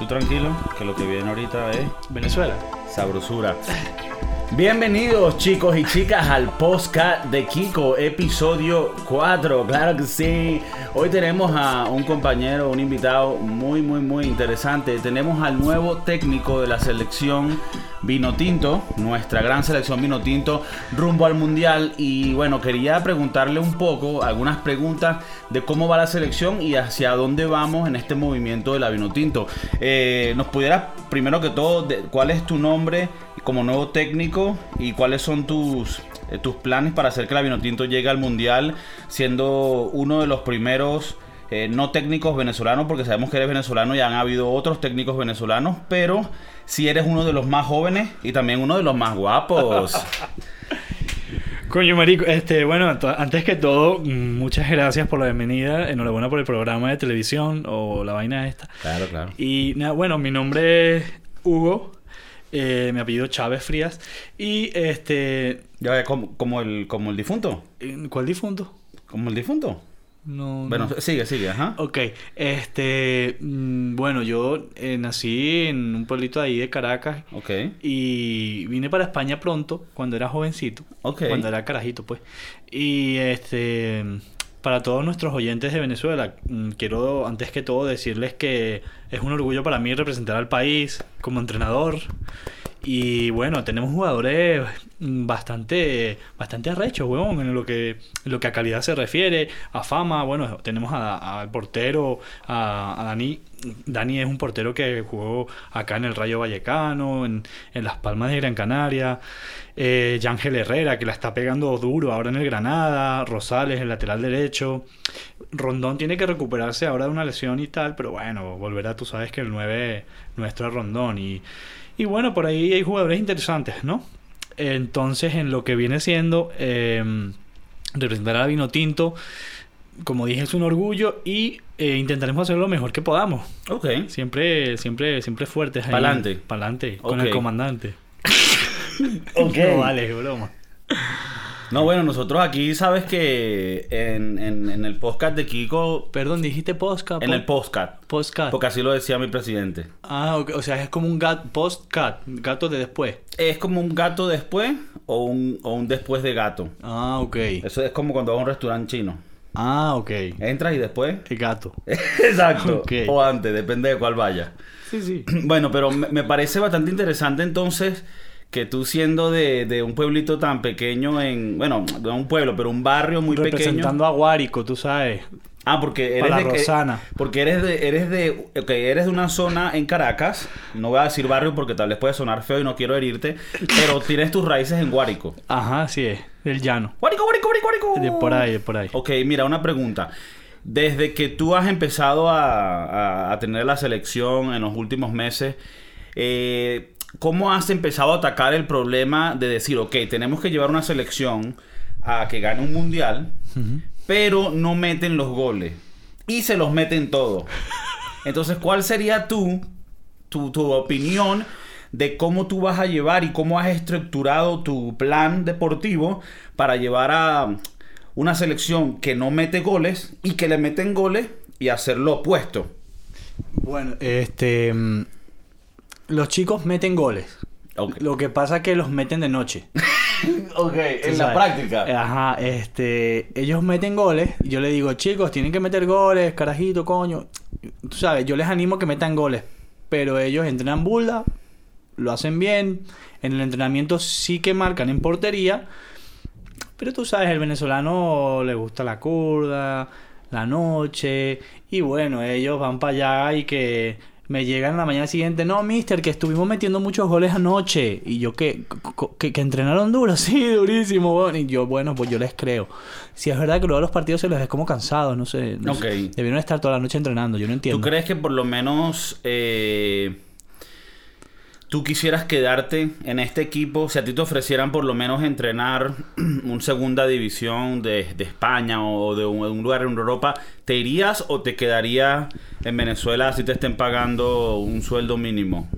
Tú tranquilo, que lo que viene ahorita es Venezuela. sabrosura. Bienvenidos chicos y chicas al podcast de Kiko, episodio 4, claro que sí. Hoy tenemos a un compañero, un invitado muy, muy, muy interesante. Tenemos al nuevo técnico de la selección Vinotinto, nuestra gran selección Vinotinto, rumbo al Mundial. Y bueno, quería preguntarle un poco, algunas preguntas de cómo va la selección y hacia dónde vamos en este movimiento de la Vinotinto. Eh, ¿Nos pudieras, primero que todo, cuál es tu nombre como nuevo técnico y cuáles son tus, eh, tus planes para hacer que la Vinotinto llegue al Mundial, siendo uno de los primeros eh, no técnicos venezolanos, porque sabemos que eres venezolano y han habido otros técnicos venezolanos, pero si eres uno de los más jóvenes y también uno de los más guapos. Coño, marico, este, bueno, antes que todo, muchas gracias por la bienvenida. Enhorabuena por el programa de televisión o la vaina esta. claro, claro. Y nada, bueno, mi nombre es Hugo, eh, mi apellido Chávez Frías. Y este. Ya ves, como, como el, como el difunto. ¿Cuál difunto? Como el difunto. No. Bueno, no. sigue, sigue, ajá. Ok, este, mm, bueno, yo eh, nací en un pueblito ahí de Caracas Ok. y vine para España pronto, cuando era jovencito, Ok. cuando era carajito, pues. Y este, para todos nuestros oyentes de Venezuela, mm, quiero antes que todo decirles que es un orgullo para mí representar al país como entrenador. Y bueno, tenemos jugadores bastante, bastante arrechos, huevón, en lo que, lo que a calidad se refiere, a fama. Bueno, tenemos al portero, a, a Dani. Dani es un portero que jugó acá en el Rayo Vallecano, en, en Las Palmas de Gran Canaria. Eh, Yángel Herrera, que la está pegando duro ahora en el Granada. Rosales, el lateral derecho. Rondón tiene que recuperarse ahora de una lesión y tal, pero bueno, volverá, tú sabes que el 9 nuestro es Rondón. Y, y bueno, por ahí hay jugadores interesantes, ¿no? Entonces, en lo que viene siendo eh, representar a Vino Tinto, como dije, es un orgullo y eh, intentaremos hacer lo mejor que podamos. Ok. Siempre, siempre, siempre fuertes. Pa'lante. Pa'lante, con Ok. el comandante. Ok. No vale, broma. No, bueno, nosotros aquí sabes que en, en- en el podcast de Kiko, Perdón, dijiste postcat. en el podcast, postcat. porque así lo decía mi presidente. Ah, ok, o sea, es como un gat, postcat, gato de después. Es como un gato después o un, o un después de gato. Ah, ok. Eso es como cuando vas a un restaurante chino. Ah, ok. Entras y después. El gato. Exacto. Ok. O antes, depende de cuál vaya. Sí, sí. Bueno, pero me, me parece bastante interesante entonces que tú siendo de, de un pueblito tan pequeño en, bueno, no un pueblo, pero un barrio muy pequeño. Representando a Guárico, tú sabes. Ah, porque eres de Rosana. porque eres de eres de ok, eres de una zona en Caracas, no voy a decir barrio porque tal vez puede sonar feo y no quiero herirte, pero tienes tus raíces en Guárico. Ajá, sí es. Del llano. Guárico, Guárico, Guárico, Guárico. De por ahí, de por ahí. Ok, mira, una pregunta. Desde que tú has empezado a, a- a tener la selección en los últimos meses, eh, ¿cómo has empezado a atacar el problema de decir, ok, tenemos que llevar una selección a que gane un mundial, pero no meten los goles y se los meten todos? Entonces, ¿cuál sería tú, tu, tu opinión de cómo tú vas a llevar y cómo has estructurado tu plan deportivo para llevar a una selección que no mete goles y que le meten goles y hacer lo opuesto? Bueno, este. Los chicos meten goles. Lo que pasa es que los meten de noche. Ok, Tú sabes. Ajá, este, ellos meten goles. y Yo le digo, chicos, tienen que meter goles, carajito, coño. Tú sabes, yo les animo a que metan goles. Pero ellos entrenan burda, lo hacen bien. En el entrenamiento sí que marcan en portería. Pero tú sabes, el venezolano le gusta la curda, la noche. Y bueno, ellos van para allá y que me llegan la mañana siguiente. No, mister, que estuvimos metiendo muchos goles anoche. Y yo, que, que, que entrenaron duro, sí, durísimo. Y yo, bueno, pues yo les creo. Si es verdad que luego los partidos se les ve como cansados, no sé. no sé. Debieron estar toda la noche entrenando, yo no entiendo. ¿Tú crees que por lo menos eh, tú quisieras quedarte en este equipo? Si a ti te ofrecieran por lo menos entrenar un segunda división de, de España o de un, un lugar en Europa, ¿te irías o te quedarías en Venezuela si te estén pagando un sueldo mínimo?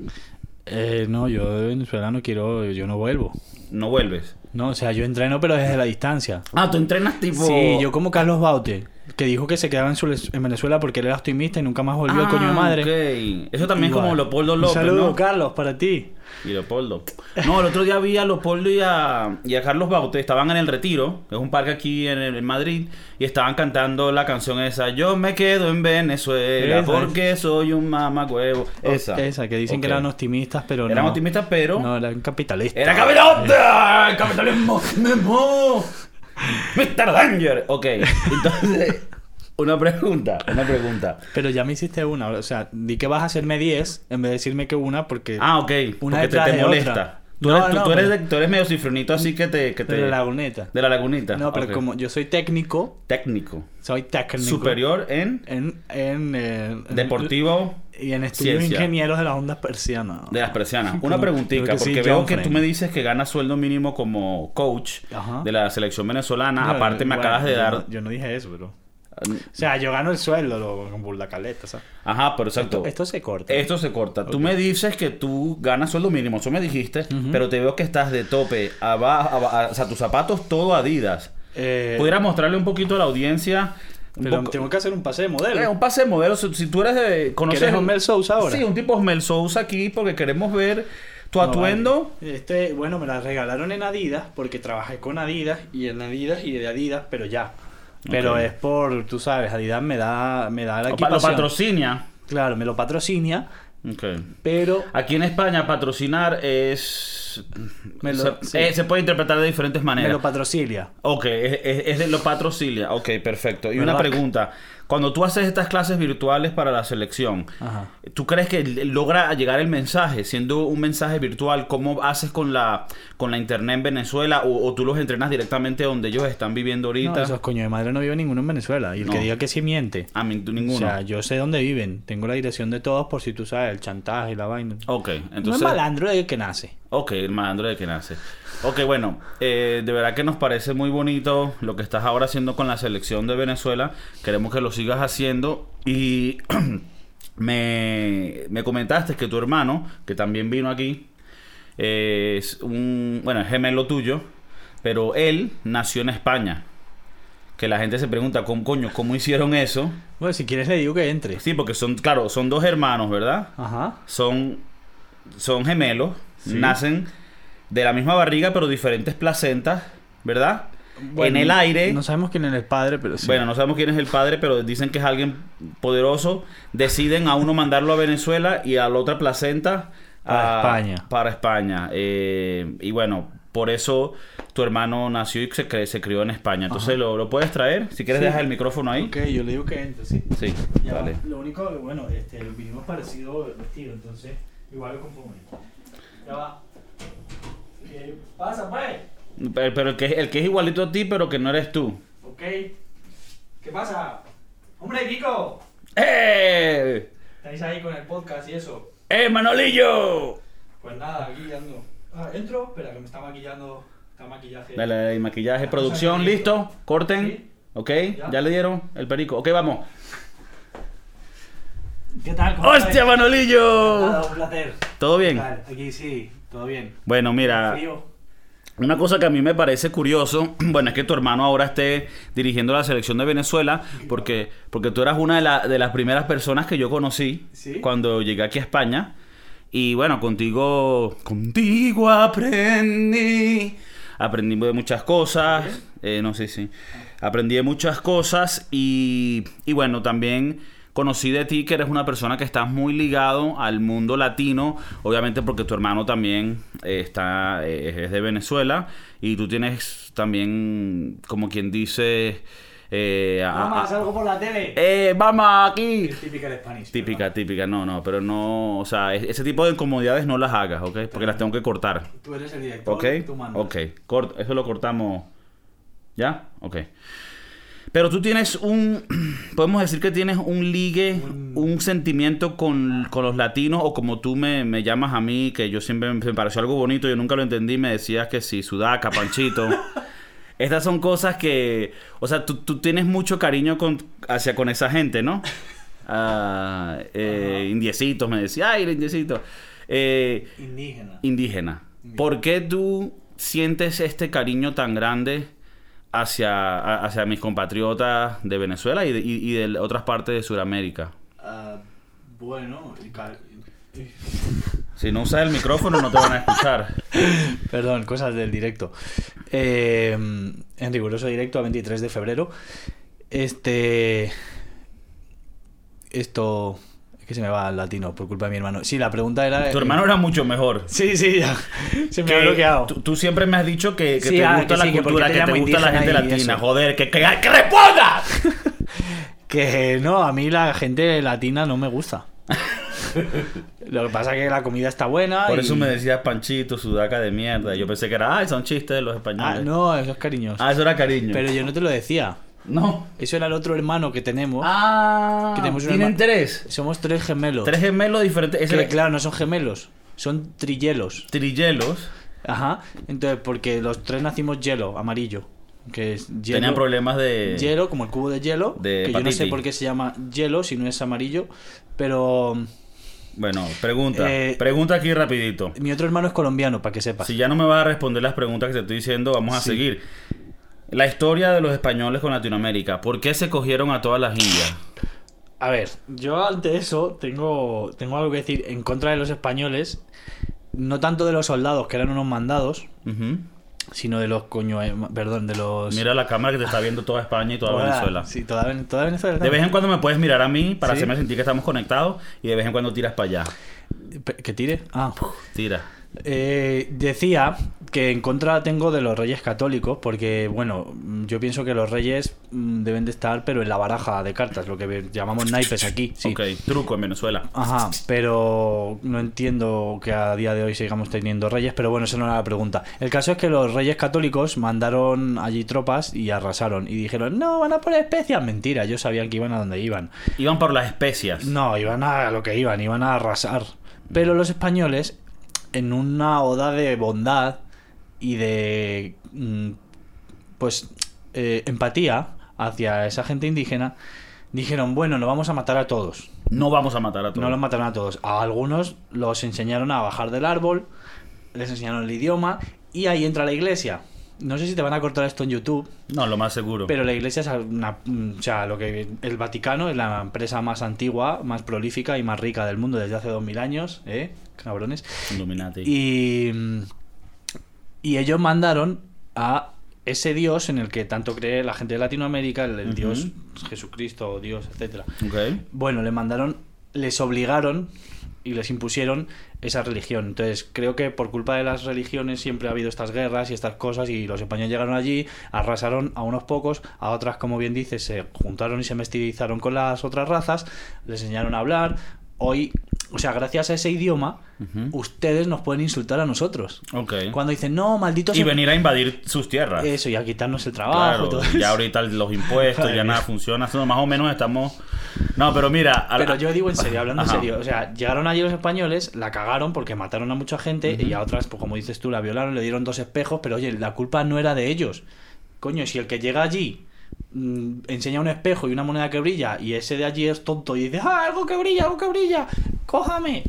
Eh, no, yo de Venezuela no quiero, yo no vuelvo. No vuelves. No, o sea, yo entreno pero desde la distancia. Ah, tú entrenas tipo... Sí, yo como Carlos Baute. Que dijo que se quedaba en, su- en Venezuela porque él era optimista y nunca más volvió al coño de Ah, madre. ok. Eso también es Igual. como Leopoldo López, Un saludo, ¿no? Carlos, para ti. Y Leopoldo. No, el otro día vi a Leopoldo y a, y a Carlos Baute. Estaban en el Retiro, que es un parque aquí en, en Madrid, y estaban cantando la canción esa. Yo me quedo en Venezuela Esa. porque soy un mamacuevo. Esa. Esa, que dicen que Ok. eran optimistas, pero Eran no. optimistas, pero. No, eran capitalistas. ¡Era capitalista! ¡El capitalismo! ¡Memo! ¡Mr. Danger! Ok, entonces. Una pregunta, una pregunta. Pero ya me hiciste una. O sea, di que vas a hacerme 10 en vez de decirme que una porque... Ah, ok. Una porque te, molesta. otra. Tú, No, eres, tú- no, tú eres, pero- de- tú eres medio cifronito así que te. Que te de la laguneta. de la lagunita. No, pero como yo soy técnico, Técnico. soy técnico. Superior en En, en, eh, deportivo Y en estudios Ciencia. ingenieros de las ondas persianas. de las persianas. Una preguntita, sí, porque veo John que tú me dices que ganas sueldo mínimo como coach Ajá. de la selección venezolana. No, Aparte, me bueno, acabas de yo dar. yo no dije eso, pero... O sea, yo gano el sueldo lo, con burla caleta, ¿sabes? Ajá, pero exacto. Esto, esto se corta. Esto se corta. Tú me dices que tú ganas sueldo mínimo, eso me dijiste, pero te veo que estás de tope, abajo, aba- o sea, tus zapatos todo Adidas. Eh, ¿Pudiera mostrarle un poquito a la audiencia? un pero poco- tengo que hacer un pase de modelo. Eh, un pase de modelo. Si si tú eres de. ¿Conoces ¿Quieres el- Osmel Sousa ahora? Sí, un tipo Osmel Sousa aquí porque queremos ver tu No, atuendo. vale. Este, bueno, me la regalaron en Adidas porque trabajé con Adidas y en Adidas y de Adidas, pero ya. Pero es por, tú sabes, Adidas me da, me da la O Lo patrocina. Claro, me lo patrocina, Ok. pero Aquí en España, patrocinar es. Me lo- se, sí. eh, se puede interpretar de diferentes me maneras. lo patrocilia. Ok, es, es- es de lo patrocilia. Ok, perfecto. Y una pregunta. Cuando tú haces estas clases virtuales para la selección, Ajá. ¿tú crees que logra llegar el mensaje? Siendo un mensaje virtual, ¿cómo haces con la, con la internet en Venezuela? O, o tú los entrenas directamente donde ellos están viviendo ahorita? No, esos coño de madre no vive ninguno en Venezuela. Y el No. que diga que sí miente. A mí, tú ninguno. O sea, yo sé dónde viven. Tengo la dirección de todos por si tú sabes, el chantaje y la vaina. ok, no es entonces... malandro desde que nace. Ok, el malandro de que nace. Ok, bueno, eh, de verdad que nos parece muy bonito lo que estás ahora haciendo con la selección de Venezuela. Queremos que lo sigas haciendo. Y me, me comentaste que tu hermano, que también vino aquí, eh, es un, bueno, es gemelo tuyo, pero él nació en España. Que la gente se pregunta, ¿cómo, coño, ¿cómo hicieron eso? Bueno, si quieres le digo que entre. Sí, porque son, claro, son dos hermanos, ¿verdad? Ajá. son, son gemelos, Sí. nacen de la misma barriga pero diferentes placentas, ¿verdad? Bueno, en el aire, No sabemos quién es el padre, pero sí. bueno, no sabemos quién es el padre, pero dicen que es alguien poderoso, deciden a uno mandarlo a Venezuela y a la otra placenta Para a- España. Para España. Eh, y bueno, por eso tu hermano nació y se, cre- se crió en España. Entonces, ¿lo, lo puedes traer? Si quieres, Sí. dejar el micrófono ahí. Ok, yo le digo que entre, sí. Sí, Ya, dale. Lo único, que, bueno, este, vinimos parecido vestido, entonces igual lo. Ya va. ¿Qué pasa, pues? Pero, pero el, que, el que es igualito a ti, pero que no eres tú. Ok. ¿Qué pasa? ¡Hombre, Kiko! ¡Eh! ¿Estáis ahí con el podcast y eso? ¡Eh, Manolillo! Pues nada, aquí ando. Ah, entro. Espera, que me está maquillando. Está maquillaje. Dale, dale, maquillaje, Ya, producción, listo. Corten. Sí. Ok, Ya. ya le dieron el perico. Ok, vamos. ¿Qué tal? ¿Cómo ¡Hostia? Manolillo! Nada, un placer. ¿Todo ¿Qué bien? Aquí sí, todo bien. Bueno, mira, una cosa que a mí me parece curioso, bueno, es que tu hermano ahora esté dirigiendo la selección de Venezuela, porque, porque tú eras una de, la- de las primeras personas que yo conocí Sí. cuando llegué aquí a España. Y bueno, contigo, contigo aprendí, aprendí de muchas cosas, eh, no sé si, aprendí de muchas cosas y, y bueno, también conocí de ti que eres una persona que estás muy ligado al mundo latino, obviamente porque tu hermano también eh, está, eh, es de Venezuela y tú tienes también, como quien dice, eh, a- Mamá, salgo por la tele. eh, vamos aquí. Es típica de Spanish. Típica, típica, no, no, pero no, o sea, es- ese tipo de incomodidades no las hagas, ¿ok? Porque las tengo que cortar, Tú eres el director. ¿ok? Tú mandas. Ok, Cort- eso lo cortamos, ¿ya? Ok. Pero tú tienes un, podemos decir que tienes un ligue, Un- un sentimiento con, con los latinos, o como tú me, me llamas a mí, que yo siempre me pareció algo bonito, yo nunca lo entendí, me decías que sí, Sudaca, Panchito. Estas son cosas que, o sea, tú, tú tienes mucho cariño con, hacia con esa gente, ¿no? Ah, eh, indiecitos, me decía, ay, el indiecito. Eh, Indígena. indígena. ¿Por qué tú sientes este cariño tan grande hacia, hacia mis compatriotas de Venezuela y de, y- y de otras partes de Sudamérica. Ah, bueno, Si no usas el micrófono no te van a escuchar. Perdón, cosas del directo. Eh, en riguroso directo a 23 de febrero. Este. Esto. Que se me va al latino por culpa de mi hermano. Sí, la pregunta era. Tu hermano era mucho mejor. Sí, sí, ya. Se me ha Que bloqueado. Tú, siempre me has dicho que, que Sí, te ah, gusta que la sí, cultura, que te gusta la gente latina. eso. Joder, que, que, que responda. Que no, a mí la gente latina no me gusta. Lo que pasa es que la comida está buena. Por y- eso me decías panchito, sudaca de mierda. Yo pensé que era, ay, son chistes de los españoles. Ah, no, eso es cariñoso. Ah, eso era cariño. Pero yo no te lo decía. No. Eso era el otro hermano que tenemos. Ah, Que tenemos tienen tres. Somos tres gemelos. Tres gemelos diferentes. Que, era claro, no son gemelos, son trillelos. Trillelos. Ajá. Entonces, porque los tres nacimos hielo, amarillo. Que es hielo. Tenían problemas de. Hielo, como el cubo de hielo. de que yo no sé por qué se llama hielo si no es amarillo. Pero Bueno, pregunta. Eh, pregunta aquí rapidito. mi otro hermano es colombiano, para que sepas. Si ya no me vas a responder las preguntas que te estoy diciendo, vamos a Sí. seguir. La historia de los españoles con Latinoamérica. ¿Por qué se cogieron a todas las indias? A ver, yo ante eso tengo, tengo algo que decir en contra de los españoles. No tanto de los soldados, que eran unos mandados, sino de los coño... eh, perdón, de los... Mira la cámara que te está viendo toda España y toda. Venezuela. Sí, toda, toda Venezuela. De vez en cuando me puedes mirar a mí para ¿Sí? hacerme sentir que estamos conectados y de vez en cuando tiras para allá. ¿Que tire? Ah. Tira. Eh, decía que en contra tengo de los reyes católicos, porque, bueno, yo pienso que los reyes mm, deben de estar, pero en la baraja de cartas, lo que llamamos naipes aquí. Sí. Ok, truco en Venezuela. Ajá, pero no entiendo que a día de hoy sigamos teniendo reyes, pero bueno, esa no era la pregunta. El caso es que los reyes católicos mandaron allí tropas y arrasaron y dijeron, no, van a por especias. Mentira, ellos sabían que iban a donde iban. Iban por las especias. No, iban a lo que iban, iban a arrasar. Pero los españoles, en una oda de bondad y de mm, pues eh, empatía hacia esa gente indígena, dijeron, bueno, nos vamos a matar a todos. No vamos a matar a todos. No los mataron a todos. A algunos los enseñaron a bajar del árbol, les enseñaron el idioma y ahí entra la iglesia. No sé si te van a cortar esto en YouTube, No, lo más seguro. pero la iglesia es una, mm, o sea, lo que el Vaticano es la empresa más antigua, más prolífica y más rica del mundo desde hace 2000 años, ¿eh? Cabrones. Illuminati. Y y ellos mandaron a ese Dios en el que tanto cree la gente de Latinoamérica, el. Dios Jesucristo, Dios, etcétera. Ok. Bueno, le mandaron, les obligaron y les impusieron esa religión. Entonces, creo que por culpa de las religiones siempre ha habido estas guerras y estas cosas y los españoles llegaron allí, arrasaron a unos pocos, a otras, como bien dices, se juntaron y se mestizaron con las otras razas, les enseñaron a hablar. Hoy, o sea, gracias a ese idioma, ustedes nos pueden insultar a nosotros. Cuando dicen, no, malditos... Y em-". venir a invadir sus tierras. Eso, y a quitarnos el trabajo. Claro, todo ya eso. ahorita los impuestos, ya nada funciona. Eso más o menos estamos. No, pero mira. a Pero yo digo en serio, hablando Ajá. en serio, o sea, llegaron allí los españoles, la cagaron porque mataron a mucha gente y a otras, pues como dices tú, la violaron, le dieron dos espejos, pero oye, la culpa no era de ellos. Coño, si el que llega allí enseña un espejo y una moneda que brilla y ese de allí es tonto y dice, ah, algo que brilla, algo que brilla, cójame.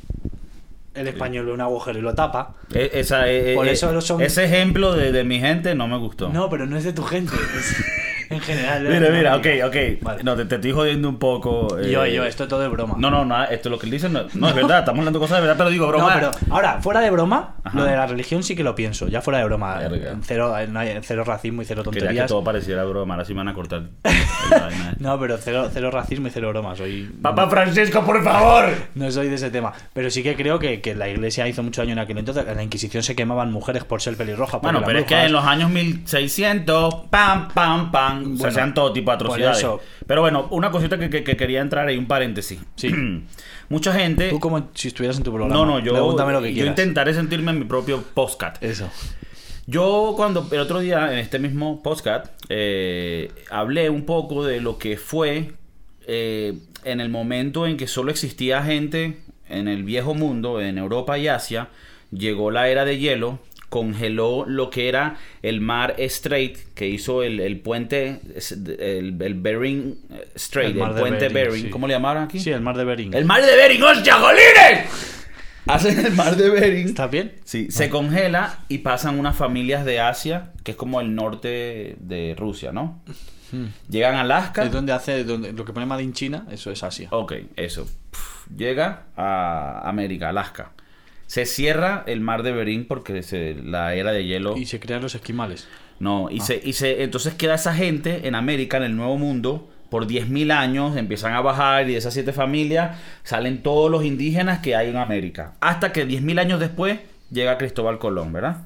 El español ve un agujero y lo tapa. e- esa, e- Por e- eso son- Ese ejemplo de, de mi gente no me gustó. No, pero no es de tu gente, es en general. Mira, mira, ok, ok. Vale. No, te, te estoy jodiendo un poco. eh, Yo, yo, esto todo es broma. No, no, no, esto es lo que él dice. No, no es verdad, estamos hablando de cosas de verdad, pero digo, broma. No, pero ahora, fuera de broma, Ajá. lo de la religión sí que lo pienso. Ya fuera de broma. Cero, no hay- cero racismo y cero Quería que tonterías. todo pareciera broma, ahora sí me van a cortar. vaina. No, pero cero, cero racismo y cero broma. Soy, Papá Francisco, por favor. no soy de ese tema. Pero sí que creo que, que la iglesia hizo mucho daño en aquel entonces. En la Inquisición se quemaban mujeres por ser pelirroja. Bueno, pero es que en los años 1600, pam, pam, pam, se Bueno, hacían todo tipo de atrocidades. eso. Pero bueno, una cosita que, que- que quería entrar ahí, un paréntesis. Sí. Mucha gente. Tú como si estuvieras en tu programa. No, no, yo, Pregúntame lo que yo intentaré sentirme en mi propio podcast. Eso. Yo cuando el otro día en este mismo podcast eh, hablé un poco de lo que fue eh, en el momento en que solo existía gente en el viejo mundo, en Europa y Asia, llegó la era de hielo, congeló lo que era el mar Strait, que hizo el, el puente, el, el Bering Strait, El puente Bering, Bering, sí. ¿cómo le llamaron aquí? Sí, el mar de Bering. El mar de Bering, ¡hostia, jolines! hacen el mar de Bering. ¿Estás bien? Sí, se congela y pasan unas familias de Asia, que es como el norte de Rusia, ¿no? Llegan a Alaska. Es donde hace donde, lo que pone Made in China, eso es Asia. Ok, eso. Llega a América, Alaska. Se cierra el mar de Bering porque se- la era de hielo. Y se crean los esquimales. No, y, se, y se, entonces queda esa gente en América, en el Nuevo Mundo, por 10.000 años, empiezan a bajar y de esas siete familias salen todos los indígenas que hay en América. Hasta que 10.000 años después llega Cristóbal Colón, ¿verdad?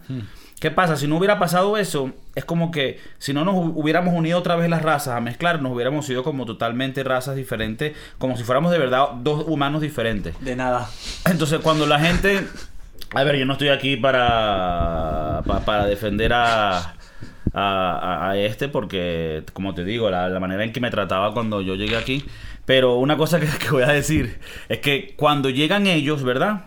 ¿Qué pasa? Si no hubiera pasado eso, es como que si no nos hu- hubiéramos unido otra vez las razas a mezclar, nos hubiéramos sido como totalmente razas diferentes, como si fuéramos de verdad dos humanos diferentes. De nada. Entonces, cuando la gente. A ver, yo no estoy aquí para. pa- para defender a. A, a- a este porque, como te digo, la, la manera en que me trataba cuando yo llegué aquí. Pero una cosa que, que voy a decir es que cuando llegan ellos, ¿verdad?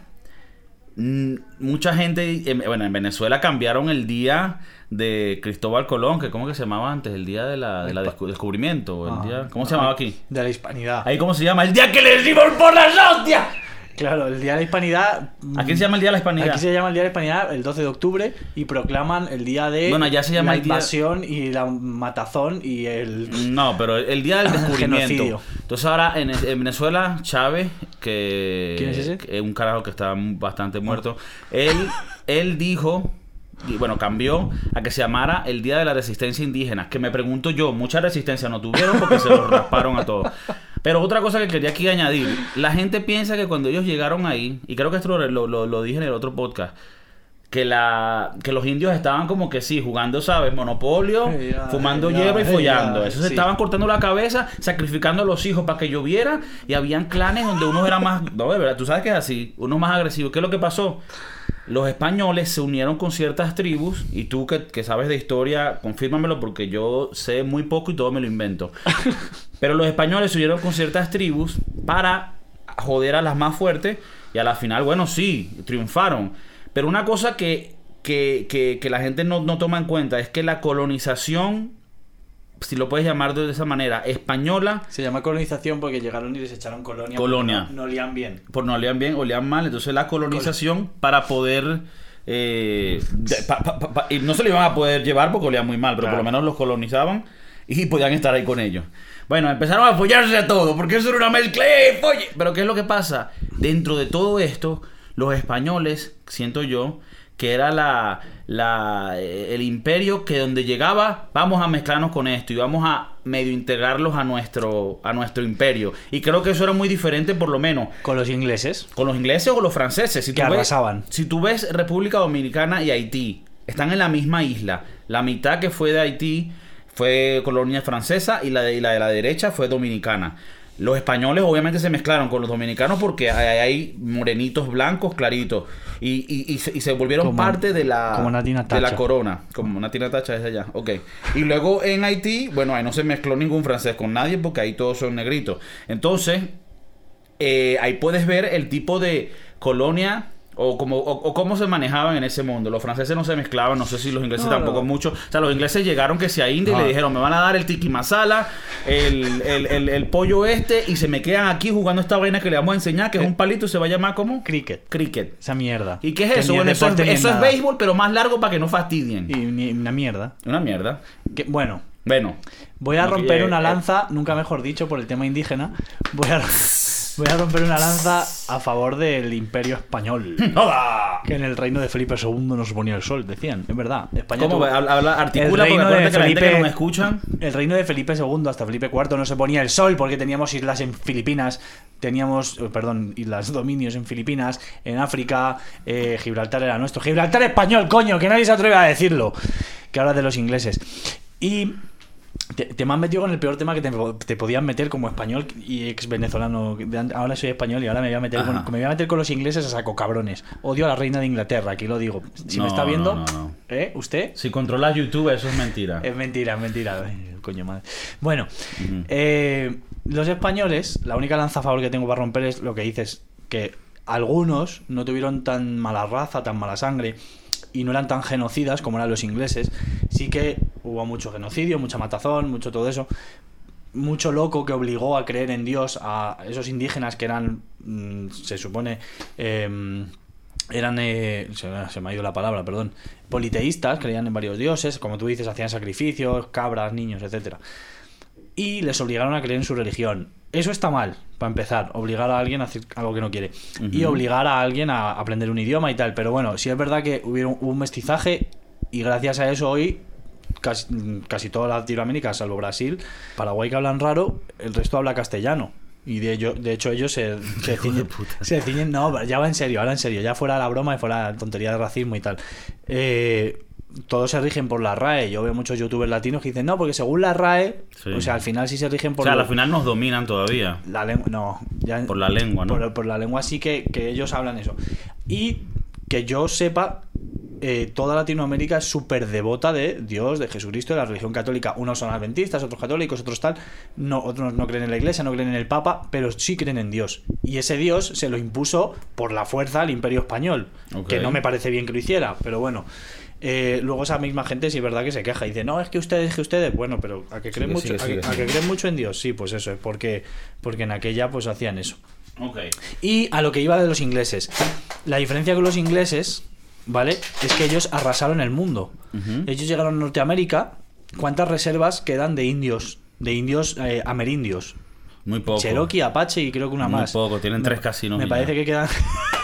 Mm, Mucha gente, en- bueno, en Venezuela cambiaron el día de Cristóbal Colón, que ¿cómo que se llamaba antes? El día de la, de la descu- descubrimiento. el Ah, día, ¿Cómo se llamaba aquí? De la hispanidad. Ahí, ¿cómo se llama? El día que les dimos por las hostias. Claro, el Día de la Hispanidad. Aquí se llama el día de la hispanidad. Aquí se llama el Día de la Hispanidad el 12 de octubre y proclaman el día de Bueno, allá se llama la el día- invasión y la matazón y el No, pero el día del descubrimiento. Genocidio. Entonces ahora en, en Venezuela, Chávez, que, ¿Quién es ese? que es un carajo que está bastante muerto, él, él dijo, y bueno, cambió a que se llamara el Día de la Resistencia Indígena, que me pregunto yo, mucha resistencia no tuvieron porque se los rasparon a todos. Pero otra cosa que quería aquí añadir, la gente piensa que cuando ellos llegaron ahí, y creo que esto lo, lo- dije en el otro podcast, que la que los indios estaban como que sí, jugando, ¿sabes? Monopolio, fumando hierba y follando. Eso se sí. estaban cortando la cabeza, sacrificando a los hijos para que lloviera. Y habían clanes donde unos eran más. No, de verdad, tú sabes que es así, unos más agresivos. ¿Qué es lo que pasó? Los españoles se unieron con ciertas tribus. Y tú que, que sabes de historia, confírmamelo porque yo sé muy poco y todo me lo invento. Pero los españoles se unieron con ciertas tribus para joder a las más fuertes. Y a la final, bueno, sí, triunfaron. Pero una cosa que, que, que, que la gente no, no toma en cuenta es que la colonización, si lo puedes llamar de esa manera, española, se llama colonización porque llegaron y les echaron colonia. Colonia. No, no olían bien. por no olían bien, olían mal. Entonces la colonización para poder... eh, de- pa- pa- pa- pa- y no se lo iban a poder llevar porque olían muy mal, pero por lo menos los colonizaban y podían estar ahí con ellos. Bueno, empezaron a follarse a todo, porque eso era una mezcla. ¡eh, folle! Pero ¿qué es lo que pasa? Dentro de todo esto, los españoles, siento yo, que era la, la, eh, el imperio que donde llegaba, vamos a mezclarnos con esto y vamos a medio integrarlos a nuestro, a nuestro imperio. Y creo que eso era muy diferente, por lo menos, Con los ingleses. con los ingleses o los franceses. Si Que tú ves- si tú ves República Dominicana y Haití, están en la misma isla. La mitad que fue de Haití fue colonia francesa y la de, y la, de la derecha fue dominicana. Los españoles obviamente se mezclaron con los dominicanos porque hay, hay morenitos blancos claritos y, y- y se, y se volvieron Como- parte de la, como Natina de la corona. Como Natina Tacha es allá. Ok. Y luego en Haití, bueno, ahí no se mezcló ningún francés con nadie porque ahí todos son negritos. Entonces, eh, ahí puedes ver el tipo de colonia o, como, o, o cómo se manejaban en ese mundo. Los franceses no se mezclaban, no sé si los ingleses No, tampoco no. mucho. O sea, los ingleses llegaron que si a India y le dijeron, me van a dar el tiki masala, el, el, el- el pollo este, y se me quedan aquí jugando esta vaina que le vamos a enseñar, que es Eh. un palito, se va a llamar como Cricket. cricket. Esa mierda. ¿Y qué es eso? Bueno, eso, es, eso es béisbol, pero más largo para que no fastidien. Y ni una mierda. Una mierda. Que, bueno, Bueno. voy a romper una eh, lanza, nunca mejor dicho, por el tema indígena. Voy a, voy a romper una lanza a favor del imperio español. ¡Hola! Que en el reino de Felipe II no se ponía el sol, decían. Es verdad. España ¿Cómo? tuvo- Habla, habla- articula El reino de que la gente que Felipe- no me escuchan. El reino de Felipe II hasta Felipe IV no se ponía el sol porque teníamos islas en Filipinas, teníamos, eh, perdón, islas dominios en Filipinas, en África, eh, Gibraltar era nuestro. Gibraltar español, coño, que nadie se atreve a decirlo. Que ahora de los ingleses. Y te, te me has metido con el peor tema que te, te podías meter como español y ex venezolano. Ahora soy español y ahora me voy a meter con, me voy a meter con los ingleses a saco cabrones. Odio a la reina de Inglaterra, aquí lo digo. Si No, me está viendo, no, no, no. ¿eh? ¿Usted? Si controlas YouTube, eso es mentira. Es mentira, es mentira. Coño madre. Bueno, eh, los españoles, la única lanza a favor que tengo para romper es lo que dices, que algunos no tuvieron tan mala raza, tan mala sangre y no eran tan genocidas como eran los ingleses. Sí que hubo mucho genocidio, mucha matazón, mucho todo eso. mucho loco que obligó a creer en Dios a esos indígenas que eran, mm, se supone, em, eran, eh, se, me ha ido la palabra, perdón, politeístas, creían en varios dioses, como tú dices, hacían sacrificios, cabras, niños, etcétera y les obligaron a creer en su religión. Eso está mal, para empezar, obligar a alguien a hacer algo que no quiere. Y obligar a alguien a aprender un idioma y tal. Pero bueno, sí es verdad que hubieron, hubo un mestizaje y gracias a eso hoy casi, casi toda Latinoamérica, salvo Brasil, Paraguay que hablan raro, el resto habla castellano. Y de, ello, de hecho ellos se, se, ciñen, se ciñen- No, ya va en serio, ahora en serio, ya fuera la broma y fuera la tontería de racismo y tal. Eh, todos se rigen por la RAE. Yo veo muchos youtubers latinos que dicen, no, porque según la RAE, Sí. o sea, al final sí se rigen O por sea, lo- al final nos dominan todavía. la lengua. No, ya Por la lengua, ¿no? por, por la lengua sí que, que ellos hablan eso. Y que yo sepa, eh, toda Latinoamérica es súper devota de Dios, de Jesucristo, de la religión católica. Unos son adventistas, otros católicos, otros tal. No, otros no creen en la iglesia, no creen en el Papa, pero sí creen en Dios. Y ese Dios se lo impuso por la fuerza al Imperio Español. Ok. Que no me parece bien que lo hiciera, pero bueno. Eh, luego esa misma gente sí es verdad que se queja y dice, no, es que ustedes, que ustedes, bueno, pero a que creen Sigue, mucho, sigue, a que- sigue, a que sigue. creen mucho en Dios, sí, pues eso es porque, porque en aquella pues hacían eso. Y a lo que iba de los ingleses. La diferencia con los ingleses, ¿vale? Es que ellos arrasaron el mundo. Ellos llegaron a Norteamérica. ¿Cuántas reservas quedan de indios? De indios eh, amerindios. Muy poco. Cherokee, Apache y creo que una Muy más. poco, tienen Me- tres casinos Me parece ya. que quedan.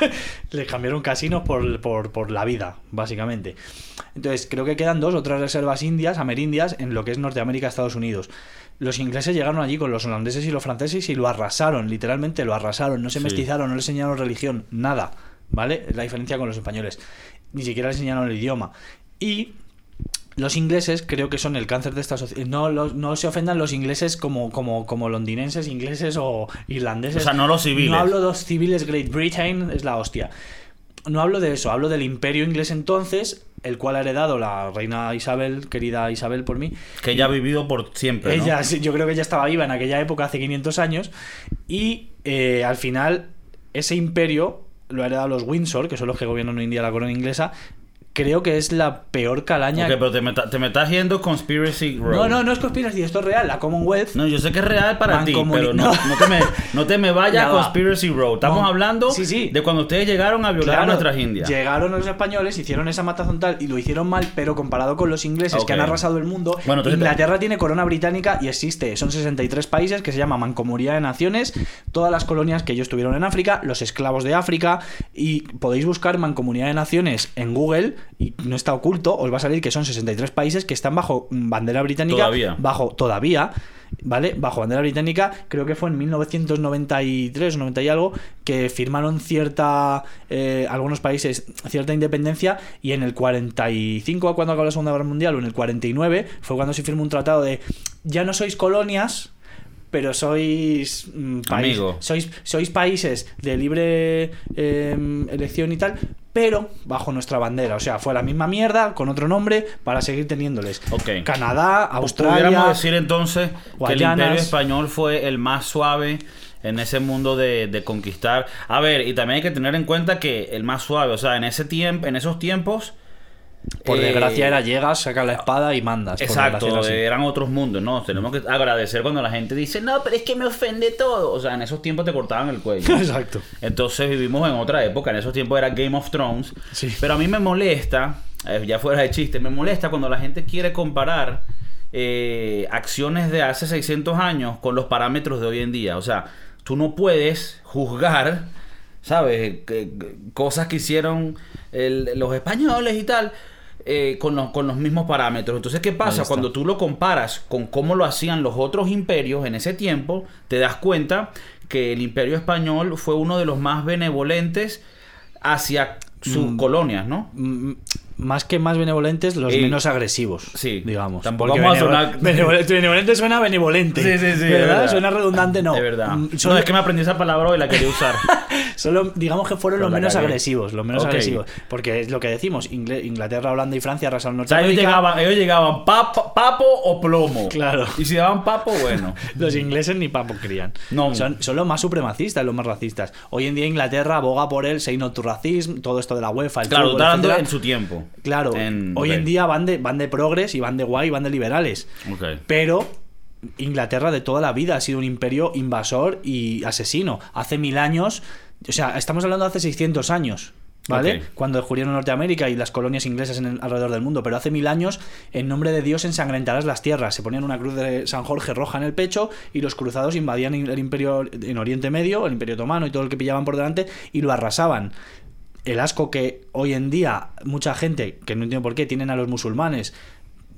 Les cambiaron casinos por, por, por la vida, básicamente. Entonces, creo que quedan dos o tres reservas indias, amerindias, en lo que es Norteamérica, Estados Unidos. Los ingleses llegaron allí con los holandeses y los franceses y lo arrasaron, literalmente lo arrasaron. No se Sí. mestizaron, no les enseñaron religión, nada. ¿Vale? La diferencia con los españoles. Ni siquiera les enseñaron el idioma. Y los ingleses creo que son el cáncer de esta sociedad. No, los- no se ofendan los ingleses como, como, como londinenses, ingleses o irlandeses. O sea, no los civiles. No hablo de los civiles, Great Britain es la hostia. No hablo de eso, hablo del imperio inglés entonces, el cual ha heredado la reina Isabel, querida Isabel por mí. Que ella ha vivido por siempre, ¿no? Ella, sí, yo creo que ella estaba viva en aquella época, hace 500 años, y eh, al final ese imperio lo ha heredado los Windsor, que son los que gobiernan hoy en día la corona inglesa. Creo que es la peor calaña. Ok, pero te me, ta- te me estás yendo Conspiracy Road. No, no, no es conspiracy, esto es real. La Commonwealth. No, yo sé que es real para ti, pero no, no. no te me, no te me vayas Ya a va. Conspiracy Road. Estamos No. hablando Sí, sí. de cuando ustedes llegaron a violar a Claro, nuestras indias. Llegaron los españoles, hicieron esa matazón tal y lo hicieron mal, pero comparado con los ingleses que han arrasado el mundo, Bueno, Inglaterra tiene corona británica y existe. Son 63 países que se llama Mancomunidad de Naciones, todas las colonias que ellos tuvieron en África, los esclavos de África, y podéis buscar Mancomunidad de Naciones en Google y no está oculto, os va a salir que son 63 países que están bajo bandera británica. Todavía. Bajo, todavía. ¿Vale? Bajo bandera británica, creo que fue en 1993 o 90 y algo, que firmaron cierta, eh, algunos países, cierta independencia, y en el 45, cuando acabó la Segunda Guerra Mundial, o en el 49, fue cuando se firmó un tratado de ya no sois colonias, pero sois mm, país- Amigo. sois, sois países de libre eh, elección y tal, pero bajo nuestra bandera. O sea, fue la misma mierda, con otro nombre, para seguir teniéndoles. Canadá, Australia. Pudiéramos decir entonces que el imperio español fue el más suave en ese mundo de, de conquistar. A ver, y también hay que tener en cuenta que el más suave, o sea, en ese tiempo, en esos tiempos. Por eh, desgracia era llegas, sacas la espada y mandas. por Exacto, eran otros mundos, ¿no? Tenemos que agradecer cuando la gente dice, no, pero es que me ofende todo. O sea, en esos tiempos te cortaban el cuello. Exacto. Entonces vivimos en otra época, en esos tiempos era Game of Thrones. Sí. Pero a mí me molesta, eh, ya fuera de chiste, me molesta cuando la gente quiere comparar eh, acciones de hace 600 años con los parámetros de hoy en día. O sea, tú no puedes juzgar, ¿sabes? Cosas que hicieron el- los españoles y tal. Eh, con, los, con los mismos parámetros. Entonces, ¿qué pasa? Cuando tú lo comparas con cómo lo hacían los otros imperios en ese tiempo, te das cuenta que el imperio español fue uno de los más benevolentes hacia sus Mm. colonias, ¿no? Más que más benevolentes, los Y- menos agresivos. Sí, digamos. tampoco Porque vamos a benevol- sonar- benevolente, benevolente suena benevolente. Sí, sí, sí, ¿Verdad? verdad. Suena redundante, no. De verdad. Mm, No, Solo, es que me aprendí esa palabra y la quería usar. solo digamos que fueron Pero los menos cagué. agresivos. Los menos Ok. agresivos. Porque es lo que decimos: Ingle- Inglaterra, Holanda y Francia arrasaron o sea, ellos Norteamérica. llegaban, ellos llegaban papo, papo o plomo. Claro. Y si daban papo, bueno. Los ingleses ni papo crían. No. Son, son los más supremacistas, los más racistas. Hoy en día Inglaterra aboga por el say no to racism, todo esto de la UEFA, el Claro, fútbol, en su tiempo. Claro, En- hoy en día van de, van de progres y van de guay y van de liberales. Pero Inglaterra de toda la vida ha sido un imperio invasor y asesino. Hace mil años, o sea, estamos hablando de hace 600 años. ¿Vale? Cuando descubrieron Norteamérica y las colonias inglesas en el- alrededor del mundo. Pero hace mil años, en nombre de Dios, ensangrentarás las tierras. Se ponían una cruz de San Jorge roja en el pecho y los cruzados invadían el imperio en Oriente Medio, el imperio otomano y todo el que pillaban por delante y lo arrasaban el asco que hoy en día mucha gente, que no entiendo por qué, tienen a los musulmanes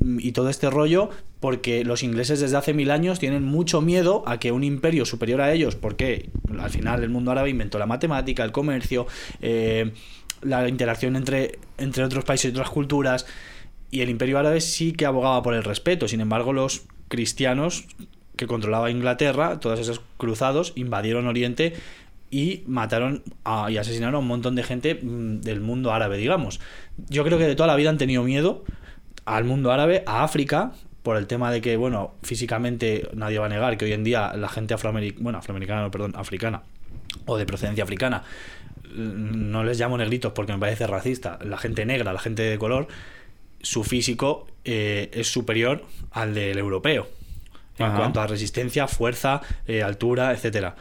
mm, y todo este rollo, porque los ingleses desde hace mil años tienen mucho miedo a que un imperio superior a ellos, porque al final el mundo árabe inventó la matemática, el comercio, eh, la interacción entre, entre otros países y otras culturas, y el imperio árabe sí que abogaba por el respeto, sin embargo los cristianos que controlaba Inglaterra, todos esos cruzados, invadieron Oriente y mataron a- y asesinaron a un montón de gente mm, del mundo árabe, digamos. Yo creo que de toda la vida han tenido miedo al mundo árabe, a África, por el tema de que, bueno, físicamente nadie va a negar que hoy en día la gente afroamericana, bueno, afroamericana, no, perdón, africana, o de procedencia africana, mm, no les llamo negritos porque me parece racista, la gente negra, la gente de color, su físico eh, es superior al del europeo. En Ajá. cuanto a resistencia, fuerza, eh, altura, etcétera.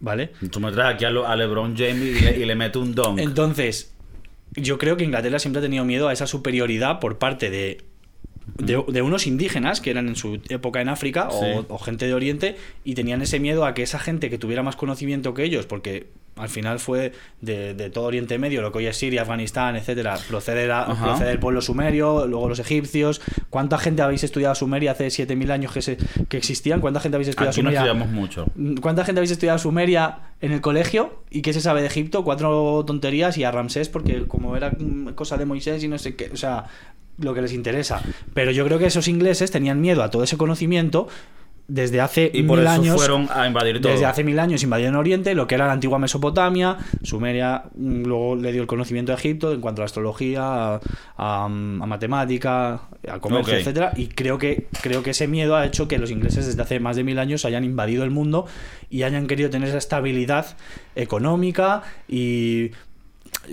¿Vale? Tú me traes aquí a, lo- a LeBron James y le, y le un dunk. Entonces, yo creo que Inglaterra siempre ha tenido miedo a esa superioridad por parte de, de, de unos indígenas que eran en su época en África o, Sí. o gente de Oriente y tenían ese miedo a que esa gente que tuviera más conocimiento que ellos, porque al final fue de, de todo Oriente Medio, lo que hoy es Siria, Afganistán, etcétera, procede, la- procede del pueblo sumerio, luego los egipcios. ¿Cuánta gente habéis estudiado Sumeria hace 7000 años que, se, que existían? ¿Cuánta gente habéis estudiado Aquí no Sumeria? estudiamos mucho. ¿Cuánta gente habéis estudiado Sumeria en el colegio? ¿Y qué se sabe de Egipto? Cuatro tonterías y a Ramsés porque como era cosa de Moisés y no sé qué, o sea, lo que les interesa. Pero yo creo que esos ingleses tenían miedo a todo ese conocimiento desde hace Y por mil eso años. fueron a invadir todo. Desde hace mil años invadieron Oriente, lo que era la antigua Mesopotamia, Sumeria mm, luego le dio el conocimiento a Egipto en cuanto a la astrología, a, a- a matemática, a comercio, Ok. etcétera. Y creo que, creo que ese miedo ha hecho que los ingleses desde hace más de mil años hayan invadido el mundo y hayan querido tener esa estabilidad económica y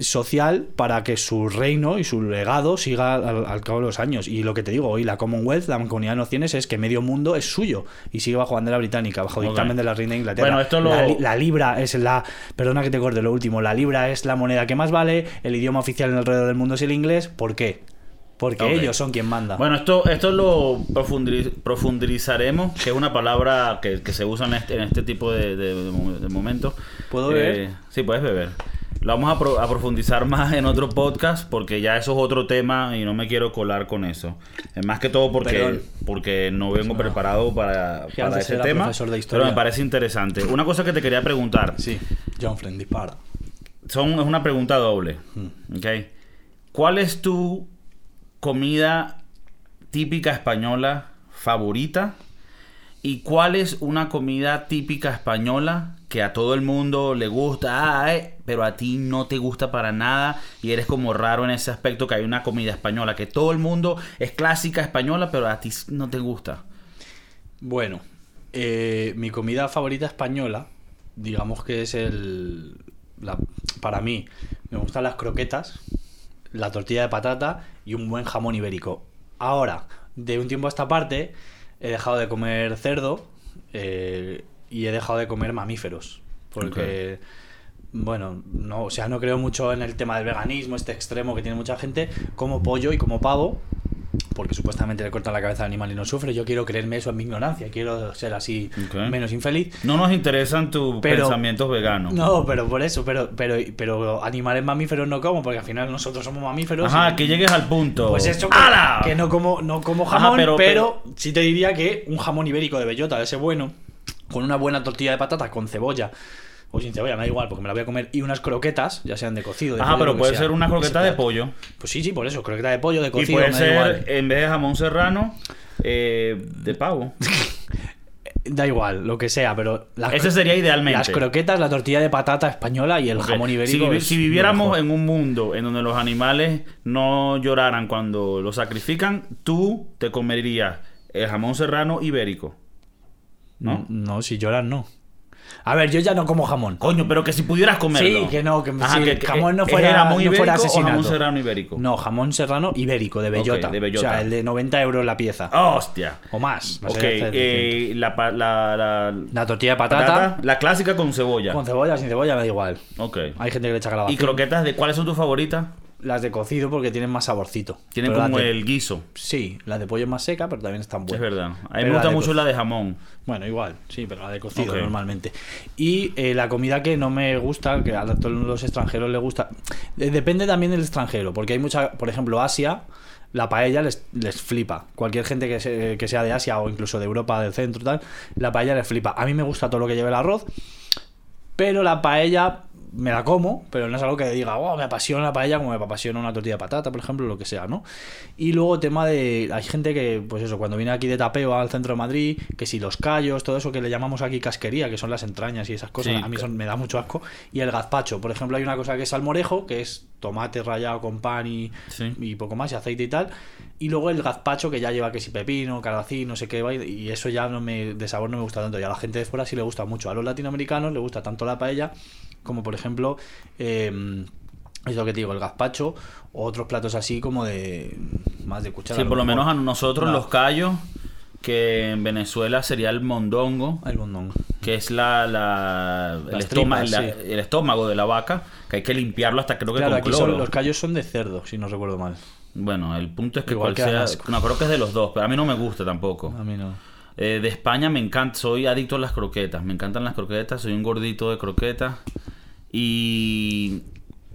social para que su reino y su legado siga al, al cabo de los años. Y lo que te digo, hoy la Commonwealth, la Comunidad de Naciones, es que medio mundo es suyo y sigue bajo bandera británica, bajo Ok. dictamen de la reina de Inglaterra. Bueno, esto lo- la, la libra es la... Perdona que te corte lo último. La libra es la moneda que más vale, el idioma oficial en alrededor del mundo es el inglés. ¿Por qué? Porque Ok. ellos son quien manda. Bueno, esto, esto lo profundiz- profundizaremos, que es una palabra que, que se usa en este, en este tipo de, de- de mo- de momentos. ¿Puedo Eh, beber? sí, puedes beber. Lo vamos a, pro- a profundizar más en otro podcast porque ya eso es otro tema y no me quiero colar con eso. Eh, Más que todo porque, Perdón. porque no vengo preparado para, ese tema. de Pero me parece interesante. Una cosa que te quería preguntar. Sí, John Friend dispara. Son, es una pregunta doble. ¿ok? ¿Cuál es tu comida típica española favorita? ¿Y cuál es una comida típica española que a todo el mundo le gusta, ah, eh, pero a ti no te gusta para nada y eres como raro en ese aspecto que hay una comida española que todo el mundo es clásica española, pero a ti no te gusta? Bueno, eh, mi comida favorita española, digamos que es el... la- para mí, me gustan las croquetas, la tortilla de patata y un buen jamón ibérico. Ahora, de un tiempo a esta parte, he dejado de comer cerdo eh, y he dejado de comer mamíferos. Porque, bueno, no, o sea, no creo mucho en el tema del veganismo, este extremo que tiene mucha gente. Como pollo y como pavo, porque supuestamente le cortan la cabeza al animal y no sufre. Yo quiero creerme eso en mi ignorancia, quiero ser así menos infeliz. No nos interesan tus Pero- pensamientos veganos. No, pero por eso, pero, pero, pero animales mamíferos no como, porque al final nosotros somos mamíferos. Ajá, y- que llegues al punto. Pues eso, que, no como, no como Ajá, jamón, pero- pero, sí te diría que un jamón ibérico de bellota, de ese bueno, con una buena tortilla de patata, con cebolla, o sin cebolla, me da igual, porque me la voy a comer, y unas croquetas, ya sean de cocido, de Ajá, pero puede sea. ser una croqueta de pollo. Pues sí, sí, por eso, croqueta de pollo, de Y cocido, puede me da igual. ser, en vez de jamón serrano, eh, de pavo. Da igual, lo que sea, pero las, Ese sería idealmente. las croquetas, la tortilla de patata española y el jamón Si, ibérico. si lo viviéramos en un mundo en donde los animales no lloraran cuando los sacrifican, tú te comerías el jamón serrano ibérico. ¿No? No, si lloran, no. A ver, yo ya no como jamón. Coño, pero que si pudieras comerlo. Sí, que no, que Ajá, que- que- jamón no ¿es fuera, jamón no ibérico fuera o asesinato. jamón serrano ibérico? No, jamón serrano ibérico, de bellota. de bellota. O sea, el de 90 euros la pieza. ¡Hostia! O más. no ok, eh, la, la, La tortilla de patata, la clásica con cebolla. con cebolla, sin cebolla, me da igual. Ok. Hay gente que le echa calabacín. ¿Y croquetas de cuáles son tus favoritas? Las de cocido porque tienen más saborcito. Tienen Pero como las de- el guiso. Sí, la de pollo es más seca, pero también están Es buenas. verdad. A mí me gusta mucho la de jamón. Bueno, igual, sí, pero la de cocido normalmente. Y eh, la comida que no me gusta, que a todos los extranjeros les gusta, eh, depende también del extranjero, porque hay mucha, por ejemplo, Asia, la paella les, les flipa. Cualquier gente que, se- que sea de Asia o incluso de Europa, del centro, tal, la paella les flipa. A mí me gusta todo lo que lleve el arroz, pero la paella me la como, pero no es algo que diga, wow, me apasiona la paella como me apasiona una tortilla de patata, por ejemplo, lo que sea, ¿no? Y luego tema de, hay gente que, pues eso, cuando viene aquí de tapeo al centro de Madrid, que si los callos, todo eso que le llamamos aquí casquería, que son las entrañas y esas cosas, Sí. a mí son, me da mucho asco. Y el gazpacho, por ejemplo, hay una cosa que es salmorejo, que es tomate rallado con pan y, Sí. y poco más, y aceite y tal. Y luego el gazpacho que ya lleva que si pepino, calabacín, no sé qué, y eso ya no me, de sabor no me gusta tanto. Y a la gente de fuera sí le gusta mucho. A los latinoamericanos le gusta tanto la paella como, por ejemplo, eh, es lo que te digo, el gazpacho o otros platos así como de más de cuchara. Sí, por lo menos a nosotros No. los callos, que en Venezuela sería el mondongo, El mondongo. que es la, la- el, estómago, tripas, la- el estómago de la vaca, que hay que limpiarlo hasta creo que Claro, con aquí cloro. son, los callos son de cerdo, si no recuerdo mal. Bueno, el punto es que Igual cual que sea, no creo que es de los dos, pero a mí no me gusta tampoco. A mí no. Eh, de España me encanta, soy adicto a las croquetas, me encantan las croquetas, soy un gordito de croquetas y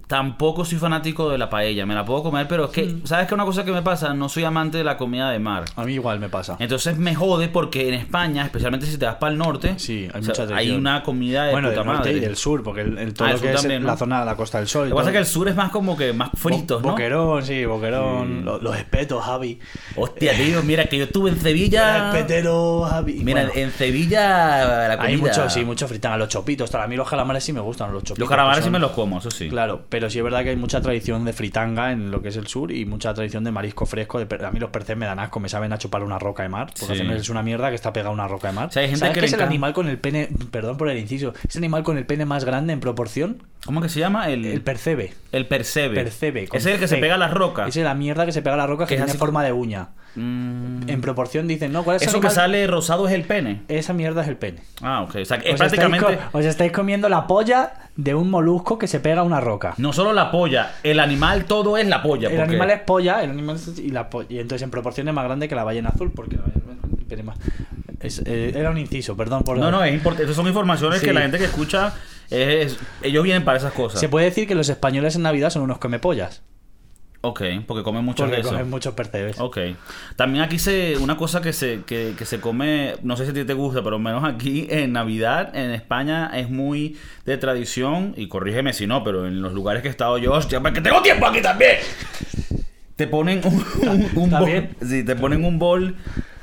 tampoco soy fanático de la paella, me la puedo comer, pero es que, Mm. ¿sabes qué? Una cosa que me pasa, no soy amante de la comida de mar. A mí igual me pasa. Entonces me jode porque en España, especialmente si te vas para el norte, Sí, hay o sea, mucha hay tradición. una comida de bueno, puta del norte madre. y del sur, porque el, el- todo Ah, lo el que sur es también, la zona de la Costa del Sol. Lo que pasa es que el sur es más como que más fritos, Bo- ¿no? Boquerón, sí, boquerón. Lo- Los, espetos, Javi. Hostia, tío, mira que yo estuve en Sevilla. Espetero, Javi. Mira, Bueno, en Sevilla la comida. hay mucho, sí, mucho fritanga. Los chopitos, tal. A mí los calamares sí me gustan, los chopitos. Los calamares que sí me los como, eso sí. Claro, pero sí es verdad que hay mucha tradición de fritanga en lo que es el sur y mucha tradición de marisco fresco. de per- a mí los percebes me dan asco, me saben a chupar una roca de mar. Porque Sí. es una mierda que está pegada a una roca de mar. O sea, hay gente ¿Sabes que es el animal con el pene, perdón por el inciso, es el animal con el pene más grande en proporción? ¿Cómo que se llama? El, El percebe. el percebe. Es el que se pega a las rocas. Es la mierda que se pega a la roca que, Que tiene forma de uña. Mm, En proporción dicen, ¿no? ¿Cuál es Eso que sale rosado es el pene. Esa mierda es el pene. Ah, ok. O sea, que es Os estáis, prácticamente. co- os estáis comiendo la polla de un molusco que se pega a una roca. No solo la polla, el animal todo es la polla. el porque- animal es polla, el animal es- y la po- y entonces en proporción es más grande que la ballena azul porque la ballena azul tiene más- es- eh, era un inciso, perdón por No, no, es importante. Son informaciones Sí. que la gente que escucha, es, ellos vienen para esas cosas. Se puede decir que los españoles en Navidad son unos comepollas. Ok, porque comen muchas Porque de eso. comen muchos percebes. Ok. También aquí se. Una cosa que se, que, que se come. No sé si a ti te gusta, pero menos aquí en Navidad, en España, es muy de tradición. Y corrígeme si no, pero en los lugares que he estado yo. Hostia, porque tengo tiempo aquí también. Te ponen un, un, un ¿Está bol. Sí, te ponen un bol